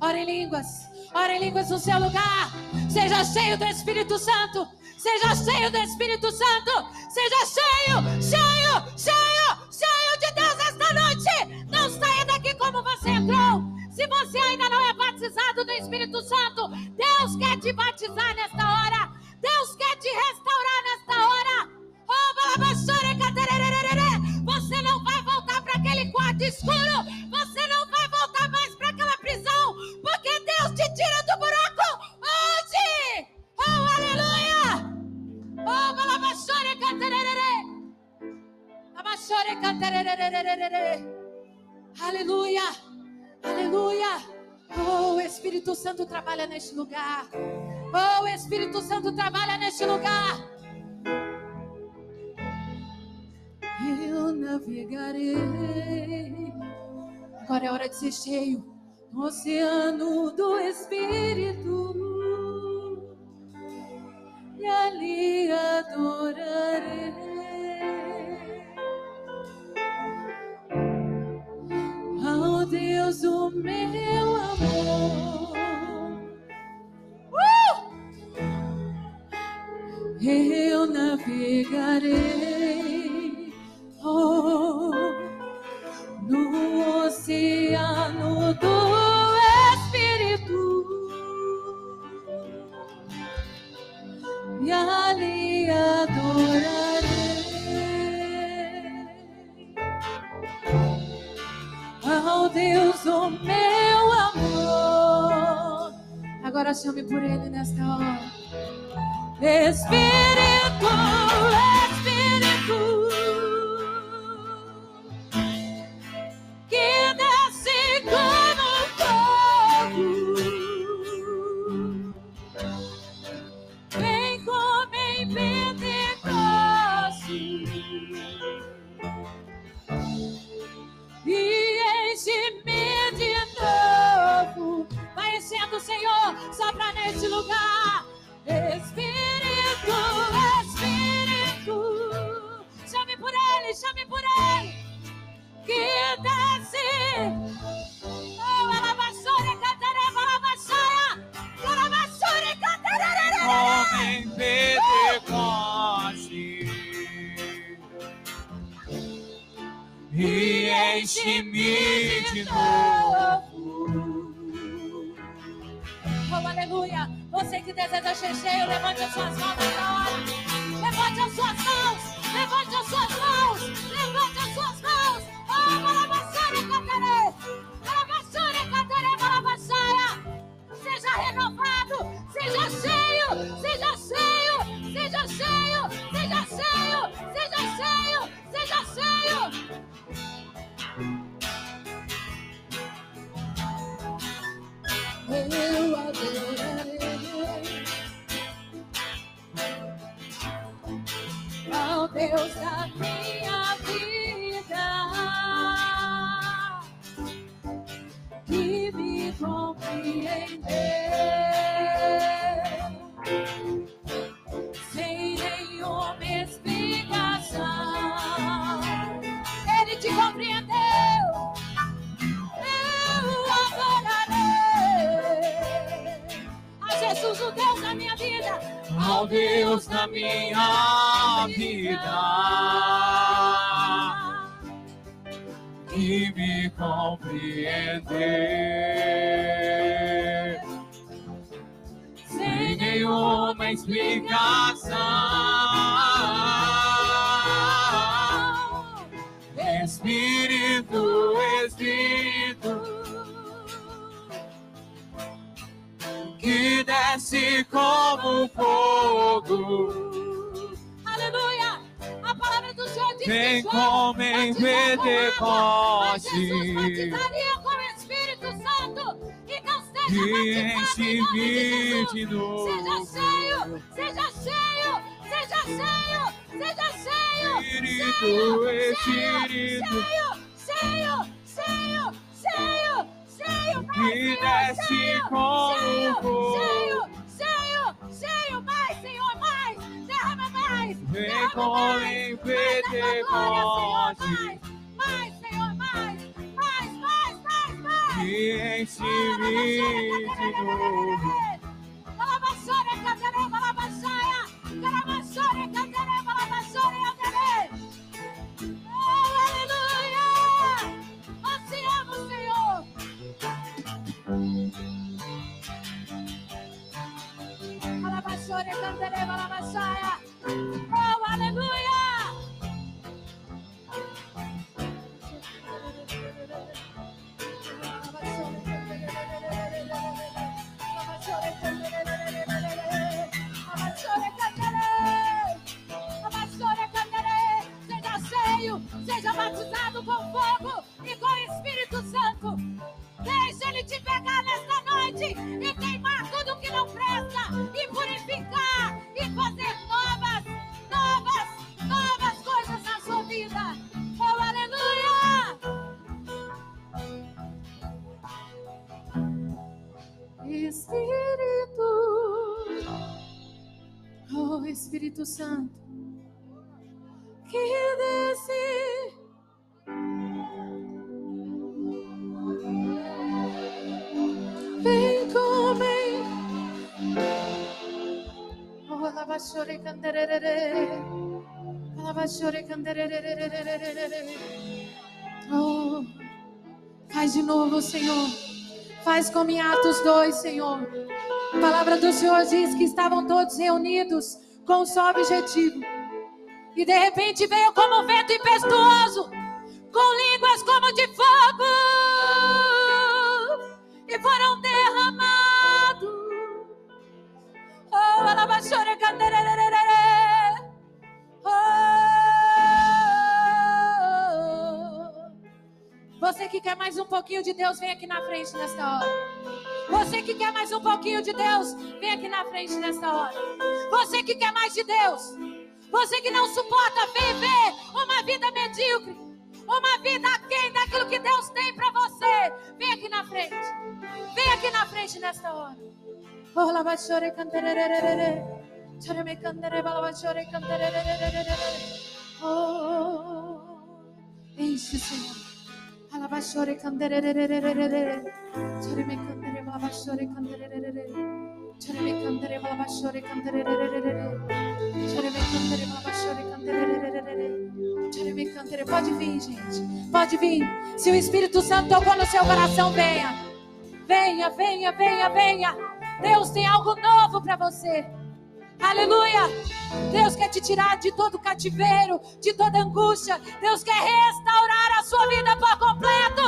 Ora em línguas. Ora em línguas no seu lugar. Seja cheio do Espírito Santo. Seja cheio do Espírito Santo. Seja cheio, cheio, cheio, cheio de Deus esta noite. Não saia daqui como você entrou. Se você ainda não é batizado no Espírito Santo, Deus quer te batizar nesta hora. Deus quer te restaurar nesta hora. Oh, quarto escuro. Você não vai voltar mais para aquela prisão. Porque Deus te tira do buraco hoje. Oh, aleluia. Oh, balabashore catererere. Balabashore catererererere. Aleluia. Aleluia. Oh, o Espírito Santo trabalha neste lugar. Oh, o Espírito Santo trabalha neste lugar. Eu navegarei. Agora é hora de ser cheio no oceano do Espírito. E ali adorarei. Ao Deus do meu amor. Uh! Eu navegarei no oceano do Espírito e ali adorarei ao Deus o meu amor. Agora chame por ele nesta hora. Espírito, Deus da minha vida que me compreendeu sem nenhuma explicação. Espírito, que desce como fogo, Aleluia! A palavra do Senhor diz vem como em Pentecoste. Jesus batizaria com o Espírito Santo. Então seja Que batizado em de novo. Seja cheio, seja cheio, seja cheio, seja cheio. Espírito, Espírito, Cheio, mais, Senhor, desce cheio, como cheio, fogo. cheio, cheio, cheio, mais, Senhor, mais, derrama mais, Vem como em Pentecoste. Mais, Senhor, mais, mais, mais, mais, mais. Que enche-me de novo. Alabaçore, cantarei, alabaçaia. Carabaçore, cantarei, alabaçore, cantarei. Oh, aleluia. Seja cheio, seja batizado com fogo e com Espírito Santo. Deixa ele te pegar nesta noite Espírito Santo, que desce. Vem comer. Oh, alabachore canderere. Alabachore canderere. Oh, faz de novo, Senhor. Faz como em Atos 2, Senhor. A palavra do Senhor diz que estavam todos reunidos com um só objetivo. E de repente veio como um vento impetuoso, com línguas como de fogo, e foram derramados. Oh. Você que quer mais um pouquinho de Deus, vem aqui na frente nesta hora. Você que quer mais um pouquinho de Deus, vem aqui na frente nesta hora. Você que quer mais de Deus, você que não suporta viver uma vida medíocre, uma vida aquém daquilo que Deus tem para você, vem aqui na frente. Vem aqui na frente nesta hora. Oh, lavachore canterererere. Chore me cantere, balavachore canterererere. Oh, enche, Senhor. Alabashore canterererere. Chore me cantere, Pode vir, gente. Pode vir. Se o Espírito Santo tocou no seu coração, venha. Venha, venha, venha, venha. Deus tem algo novo para você. Aleluia! Deus quer te tirar de todo cativeiro, de toda angústia. Deus quer restaurar a sua vida por completo.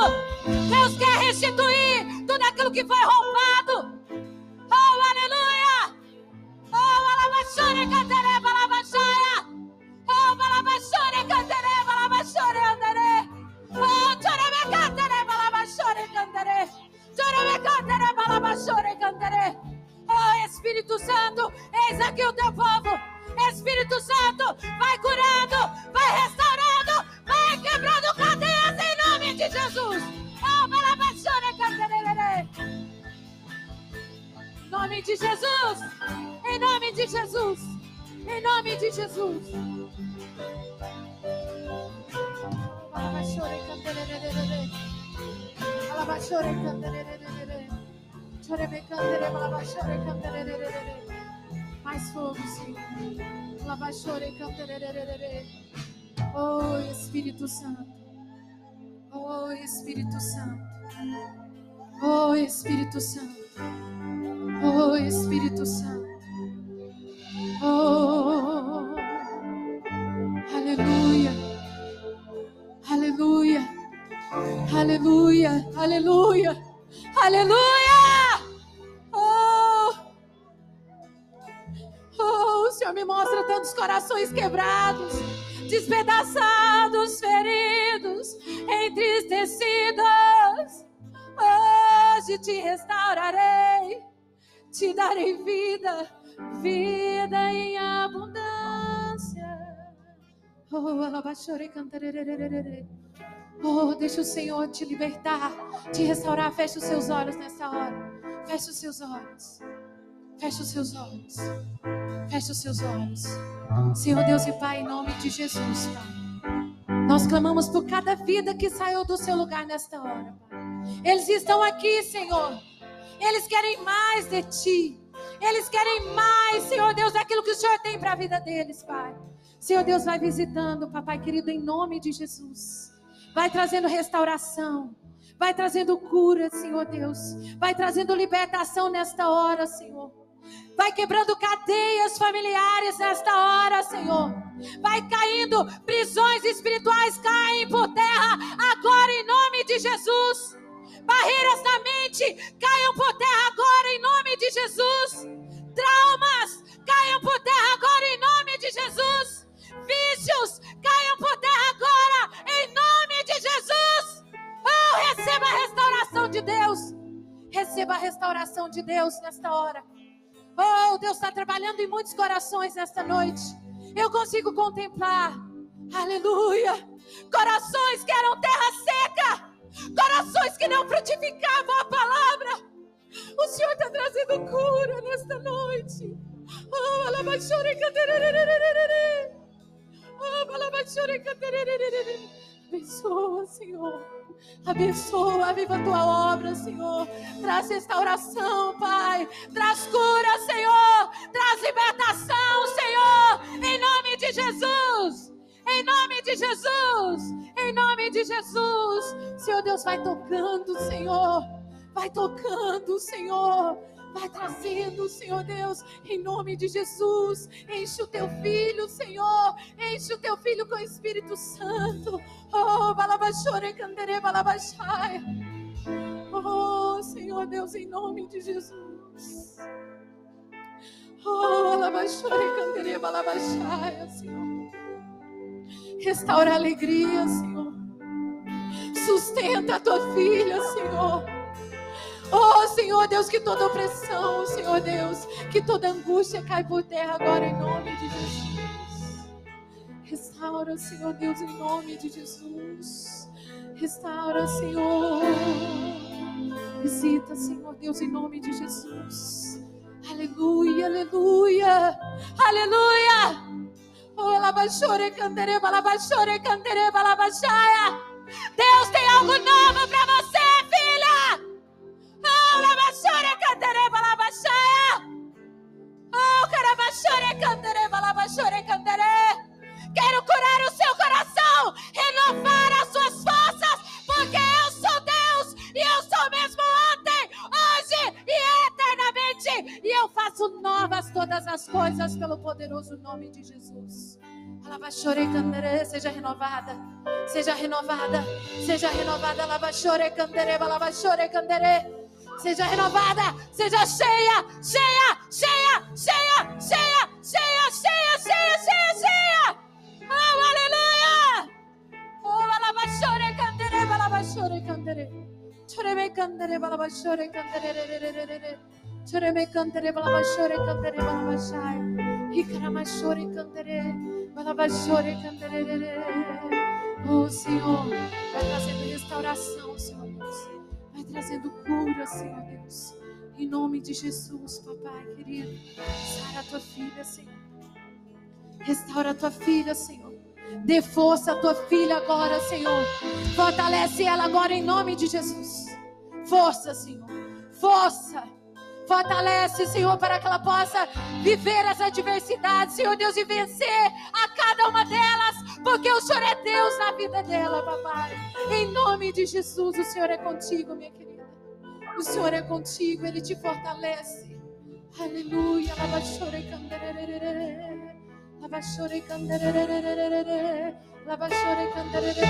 Deus quer restituir tudo aquilo que foi roubado. Oh, aleluia! Oh, alabachore, cantere, balabachaya. Oh, balabachore, cantere, balabachore, andere. Oh, choreme, cantere, balabachore, cantere. Choreme, cantere, balabachore, cantere. Espírito Santo, eis aqui o teu povo. Espírito Santo, vai curando, vai restaurando, vai quebrando cadeias em nome de Jesus. Oh. Em nome de Jesus. Em nome de Jesus. Em nome de Jesus. Alabachore, canterere. Alabachore, canterere. Mais fogo, Senhor. Oh, Espírito Santo. Oh, Espírito Santo. Oh, Espírito Santo. Oh, Espírito Santo. Oh, aleluia. Aleluia. Aleluia. Aleluia. Aleluia. Oh, o Senhor me mostra tantos corações quebrados, despedaçados, feridos, entristecidos. Hoje te restaurarei, te darei vida, vida em abundância. Oh, alabachore cantarerererere. Oh, deixa o Senhor te libertar, te restaurar. Feche os seus olhos nessa hora. Feche os seus olhos. Feche os seus olhos. Feche os seus olhos. Senhor Deus e Pai, em nome de Jesus, Pai. Nós clamamos por cada vida que saiu do seu lugar nesta hora, Pai. Eles estão aqui, Senhor. Eles querem mais de Ti. Eles querem mais, Senhor Deus, daquilo que o Senhor tem para a vida deles, Pai. Senhor Deus, vai visitando, Papai querido, em nome de Jesus. Vai trazendo restauração. Vai trazendo cura, Senhor Deus. Vai trazendo libertação nesta hora, Senhor. Vai quebrando cadeias familiares nesta hora, Senhor. Vai caindo, prisões espirituais caem por terra agora em nome de Jesus. Barreiras na mente caiam por terra agora em nome de Jesus. Traumas caiam por terra agora em nome de Jesus. Vícios caiam por terra agora em nome de Jesus. Oh, receba a restauração de Deus. Receba a restauração de Deus nesta hora. Oh, Deus está trabalhando em muitos corações nesta noite. Eu consigo contemplar. Aleluia. Corações que eram terra seca. Corações que não frutificavam a palavra. O Senhor está trazendo cura nesta noite. Oh, alabachore, Oh, alabachore, Abençoa, Senhor. Abençoa, aviva a tua obra, Senhor. Traz restauração, Pai. Traz cura, Senhor. Traz libertação, Senhor. Em nome de Jesus. Em nome de Jesus. Em nome de Jesus. Senhor Deus, vai tocando, Senhor. Vai tocando, Senhor. Vai trazendo, Senhor Deus, em nome de Jesus. Enche o teu filho, Senhor. Enche o teu filho com o Espírito Santo. Oh, balabachore candere balabachai. Oh, Senhor Deus, em nome de Jesus. Oh, balabachore candere balabachai, Senhor. Restaura a alegria, Senhor. Sustenta a tua filha, Senhor. Oh, Senhor Deus, que toda opressão, Senhor Deus, que toda angústia cai por terra agora em nome de Jesus. Restaura, Senhor Deus, em nome de Jesus. Restaura, Senhor. Visita, Senhor Deus, em nome de Jesus. Aleluia, aleluia, aleluia. Oh. Deus tem algo novo para você, filha. Quero curar o seu coração, renovar as suas forças, porque eu sou Deus e eu sou mesmo ontem, hoje e eternamente. E eu faço novas todas as coisas pelo poderoso nome de Jesus. Candere, seja renovada, seja renovada, seja renovada. Alabachore candere, alabachore candere. Seja renovada, seja cheia, cheia, cheia, cheia, cheia, cheia, cheia, cheia, cheia, cheia. Oh, aleluia! Oh, alabachore candere, alabachore candere. Choreme candere, alabachore candere. Choreme candere, alabachore candere, alabachai. Icaramachore candere, alabachore candere. Oh, Senhor, vai trazendo restauração, Senhor Deus. Vai trazendo cura, Senhor Deus. Em nome de Jesus, papai querido. Sara a tua filha, Senhor. Restaura a tua filha, Senhor. Dê força à tua filha agora, Senhor. Fortalece ela agora em nome de Jesus. Força, Senhor. Força. Fortalece, Senhor, para que ela possa viver as adversidades, Senhor Deus, e vencer a cada uma delas, porque o Senhor é Deus na vida dela, papai. Em nome de Jesus, o Senhor é contigo, minha querida. O Senhor é contigo, Ele te fortalece. Aleluia. Labachore canderere. Labachore canderere. Labachore canderere.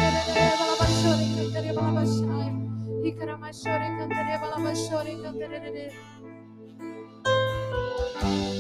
Labachore canderere. Labachai. Icaramachore canderere. oh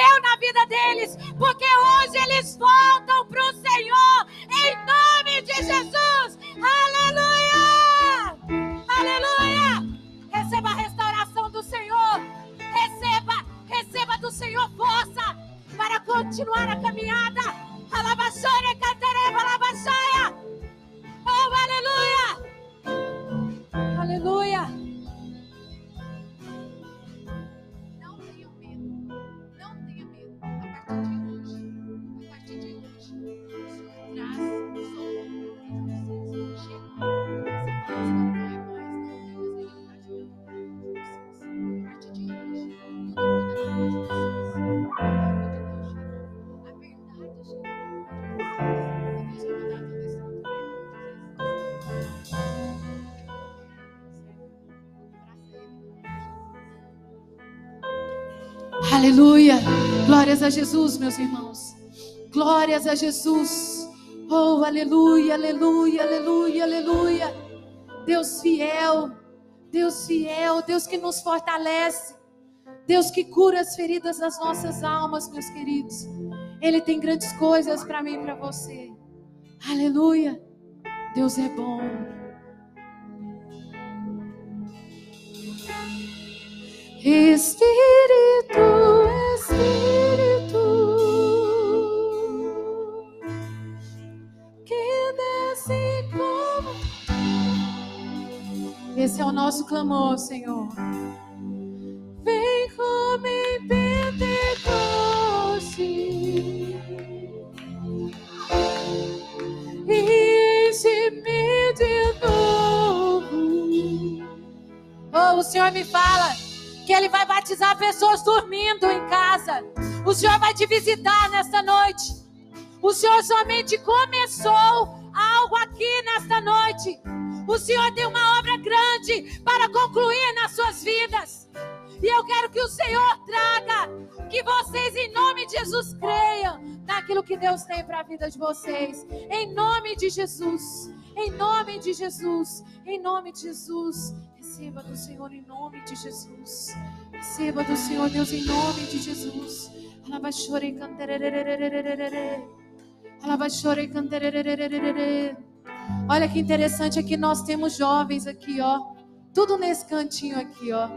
deu na vida deles, porque hoje eles voltam para o Senhor, em nome de Jesus. Aleluia! Aleluia! Receba a restauração do Senhor, receba, receba do Senhor força para continuar a caminhada. Alabaçoria, Glórias a Jesus, meus irmãos. Glórias a Jesus. Oh, aleluia, aleluia, aleluia, aleluia. Deus fiel, Deus fiel, Deus que nos fortalece. Deus que cura as feridas das nossas almas, meus queridos. Ele tem grandes coisas para mim e para você. Aleluia. Deus é bom. Espírito, Espírito, Esse é o nosso clamor, Senhor. Vem como em Pentecoste. E enche-me de novo. Oh, o Senhor me fala que Ele vai batizar pessoas dormindo em casa. O Senhor vai te visitar nesta noite. O Senhor somente começou algo aqui nesta noite. O Senhor tem uma obra grande para concluir nas suas vidas. E eu quero que o Senhor traga, que vocês, em nome de Jesus, creiam naquilo que Deus tem para a vida de vocês. Em nome de Jesus. Em nome de Jesus. Em nome de Jesus. Receba do Senhor em nome de Jesus. Receba do Senhor, Deus, em nome de Jesus. Alabachore e cantererererererere. Alabachore e canterererererere. Olha que interessante aqui, nós temos jovens aqui, ó. Tudo nesse cantinho aqui, ó.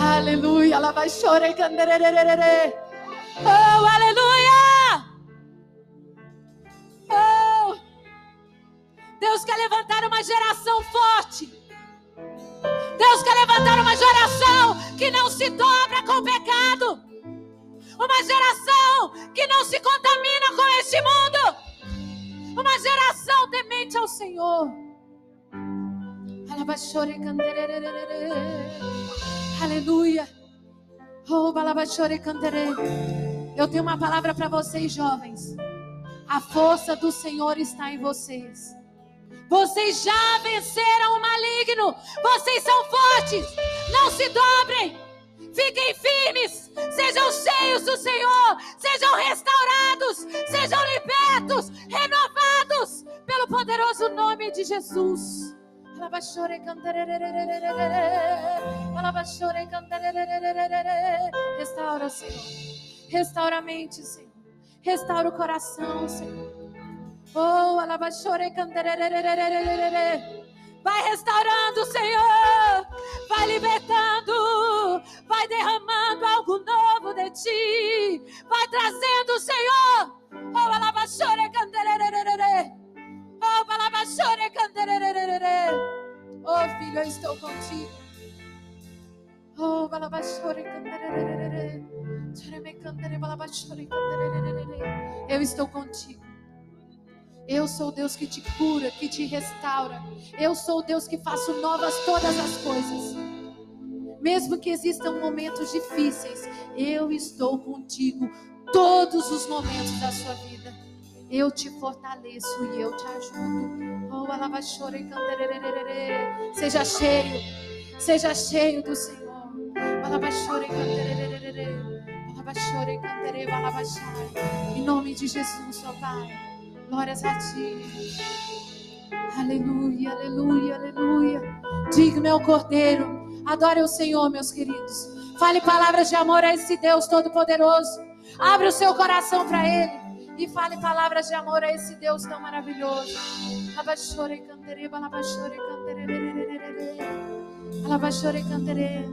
Aleluia. Alabachore e cantererererere. Oh, aleluia! Oh! Deus quer levantar uma geração forte. Deus quer levantar uma geração que não se dobra com o pecado. Uma geração que não se contamina com este mundo. Uma geração temente ao Senhor. Aleluia. Oh. Eu tenho uma palavra para vocês, jovens. A força do Senhor está em vocês. Vocês já venceram o maligno. Vocês são fortes. Não se dobrem. Fiquem firmes. Sejam cheios do Senhor. Sejam restaurados. Sejam libertos. Renovados. Pelo poderoso nome de Jesus. Restaura, Senhor. Restaura a mente, Senhor. Restaura o coração, Senhor. Oh. Vai restaurando, Senhor. Vai libertando. Vai derramando algo novo de ti. Vai trazendo, Senhor. Oh, alabachore cantarerererere. Oh, cantarerererere. Oh, filho, eu estou contigo. Oh. Eu estou contigo. Eu sou o Deus que te cura, que te restaura. Eu sou o Deus que faço novas todas as coisas. Mesmo que existam momentos difíceis, eu estou contigo todos os momentos da sua vida. Eu te fortaleço e eu te ajudo. Oh, alabachore e cantererererere. Seja cheio, seja cheio do Senhor. Em nome de Jesus, ó Pai. Glórias a ti. Aleluia, aleluia, aleluia. É o Cordeiro. Adore o Senhor, meus queridos. Fale palavras de amor a esse Deus Todo-Poderoso. Abre o seu coração para Ele. E fale palavras de amor a esse Deus tão maravilhoso. Alabachore cantere, balabachore cantere, alabachore cantere.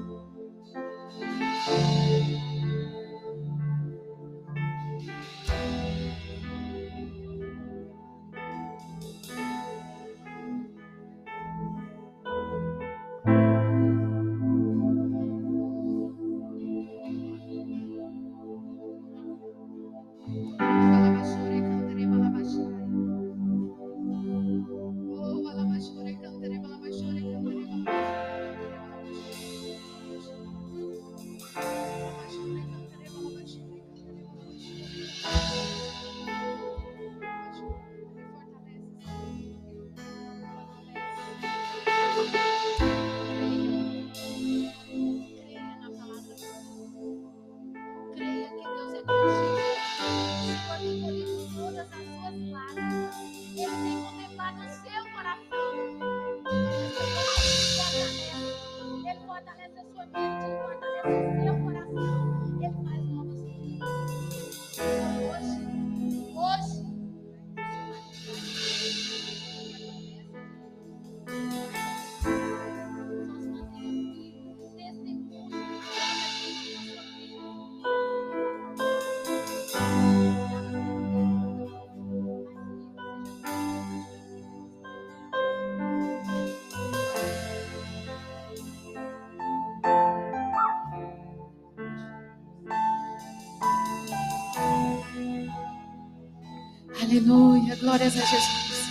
Aleluia, glórias a Jesus.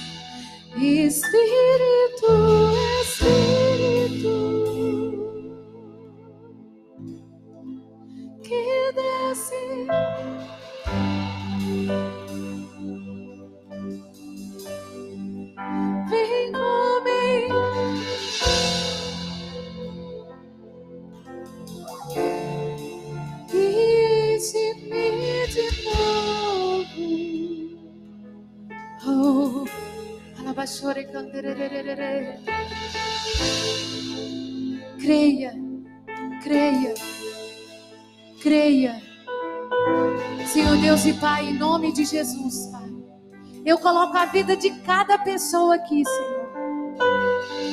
Espírito, Eu coloco a vida de cada pessoa aqui, Senhor.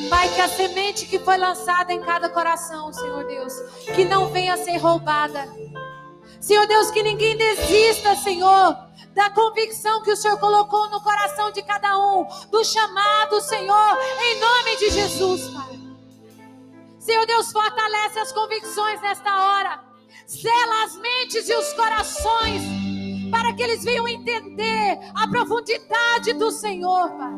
Pai, que a semente que foi lançada em cada coração, Senhor Deus, que não venha a ser roubada. Senhor Deus, que ninguém desista, Senhor, da convicção que o Senhor colocou no coração de cada um, do chamado, Senhor, em nome de Jesus, Pai. Senhor Deus, fortalece as convicções nesta hora, sela as mentes e os corações, para que eles venham entender a profundidade do Senhor, Pai.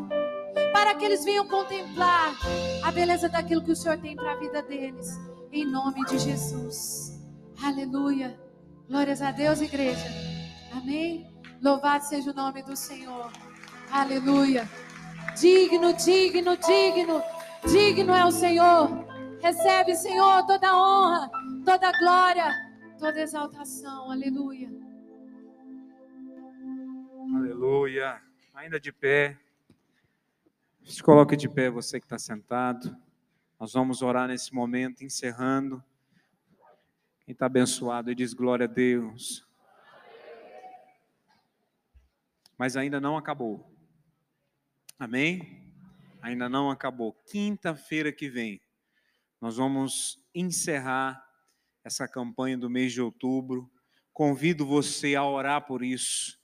Para que eles venham contemplar a beleza daquilo que o Senhor tem para a vida deles, em nome de Jesus. Aleluia. Glórias a Deus, igreja. Amém. Louvado seja o nome do Senhor. Aleluia. Digno, digno, digno, digno é o Senhor. Recebe, Senhor, toda honra, toda glória, toda exaltação. Aleluia. Aleluia. Ainda de pé. Se coloque de pé, você que está sentado. Nós vamos orar nesse momento, encerrando. Quem está abençoado e diz glória a Deus. Mas ainda não acabou. Amém? Ainda não acabou. Quinta-feira que vem, nós vamos encerrar essa campanha do mês de outubro. Convido você a orar por isso.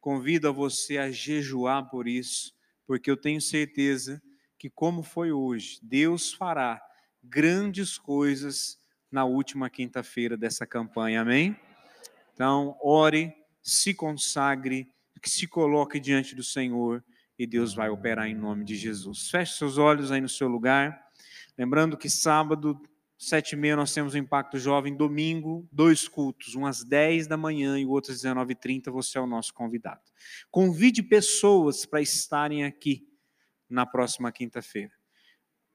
Convido você a jejuar por isso, porque eu tenho certeza que, como foi hoje, Deus fará grandes coisas na última quinta-feira dessa campanha. Amém? Então, ore, se consagre, que se coloque diante do Senhor e Deus vai operar em nome de Jesus. Feche seus olhos aí no seu lugar. Lembrando que sábado, sete e meia, nós temos o Impacto Jovem. Domingo, dois cultos, um às 10 da manhã e o outro às 19h30. Você é o nosso convidado. Convide pessoas para estarem aqui na próxima quinta-feira.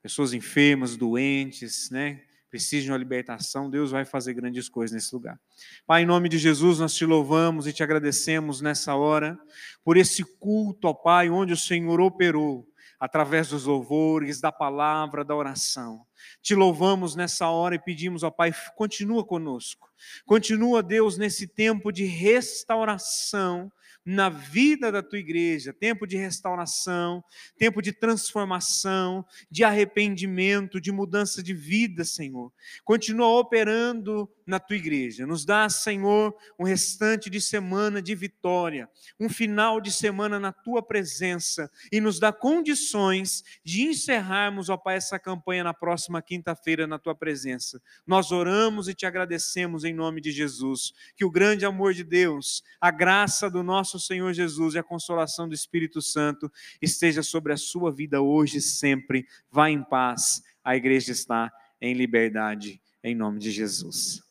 Pessoas enfermas, doentes, né? precisam de uma libertação, Deus vai fazer grandes coisas nesse lugar. Pai, em nome de Jesus, nós te louvamos e te agradecemos nessa hora por esse culto, ó Pai, onde o Senhor operou através dos louvores, da palavra, da oração. Te louvamos nessa hora e pedimos, ó Pai, continua conosco. Continua, Deus, nesse tempo de restauração na vida da tua igreja, tempo de restauração, tempo de transformação, de arrependimento, de mudança de vida, Senhor. Continua operando na tua igreja. Nos dá, Senhor, um restante de semana de vitória, um final de semana na tua presença e nos dá condições de encerrarmos, ó Pai, essa campanha na próxima quinta-feira na tua presença. Nós oramos e te agradecemos em nome de Jesus. Que o grande amor de Deus, a graça do nosso Senhor Jesus e a consolação do Espírito Santo esteja sobre a sua vida hoje e sempre. Vá em paz. A igreja está em liberdade em nome de Jesus.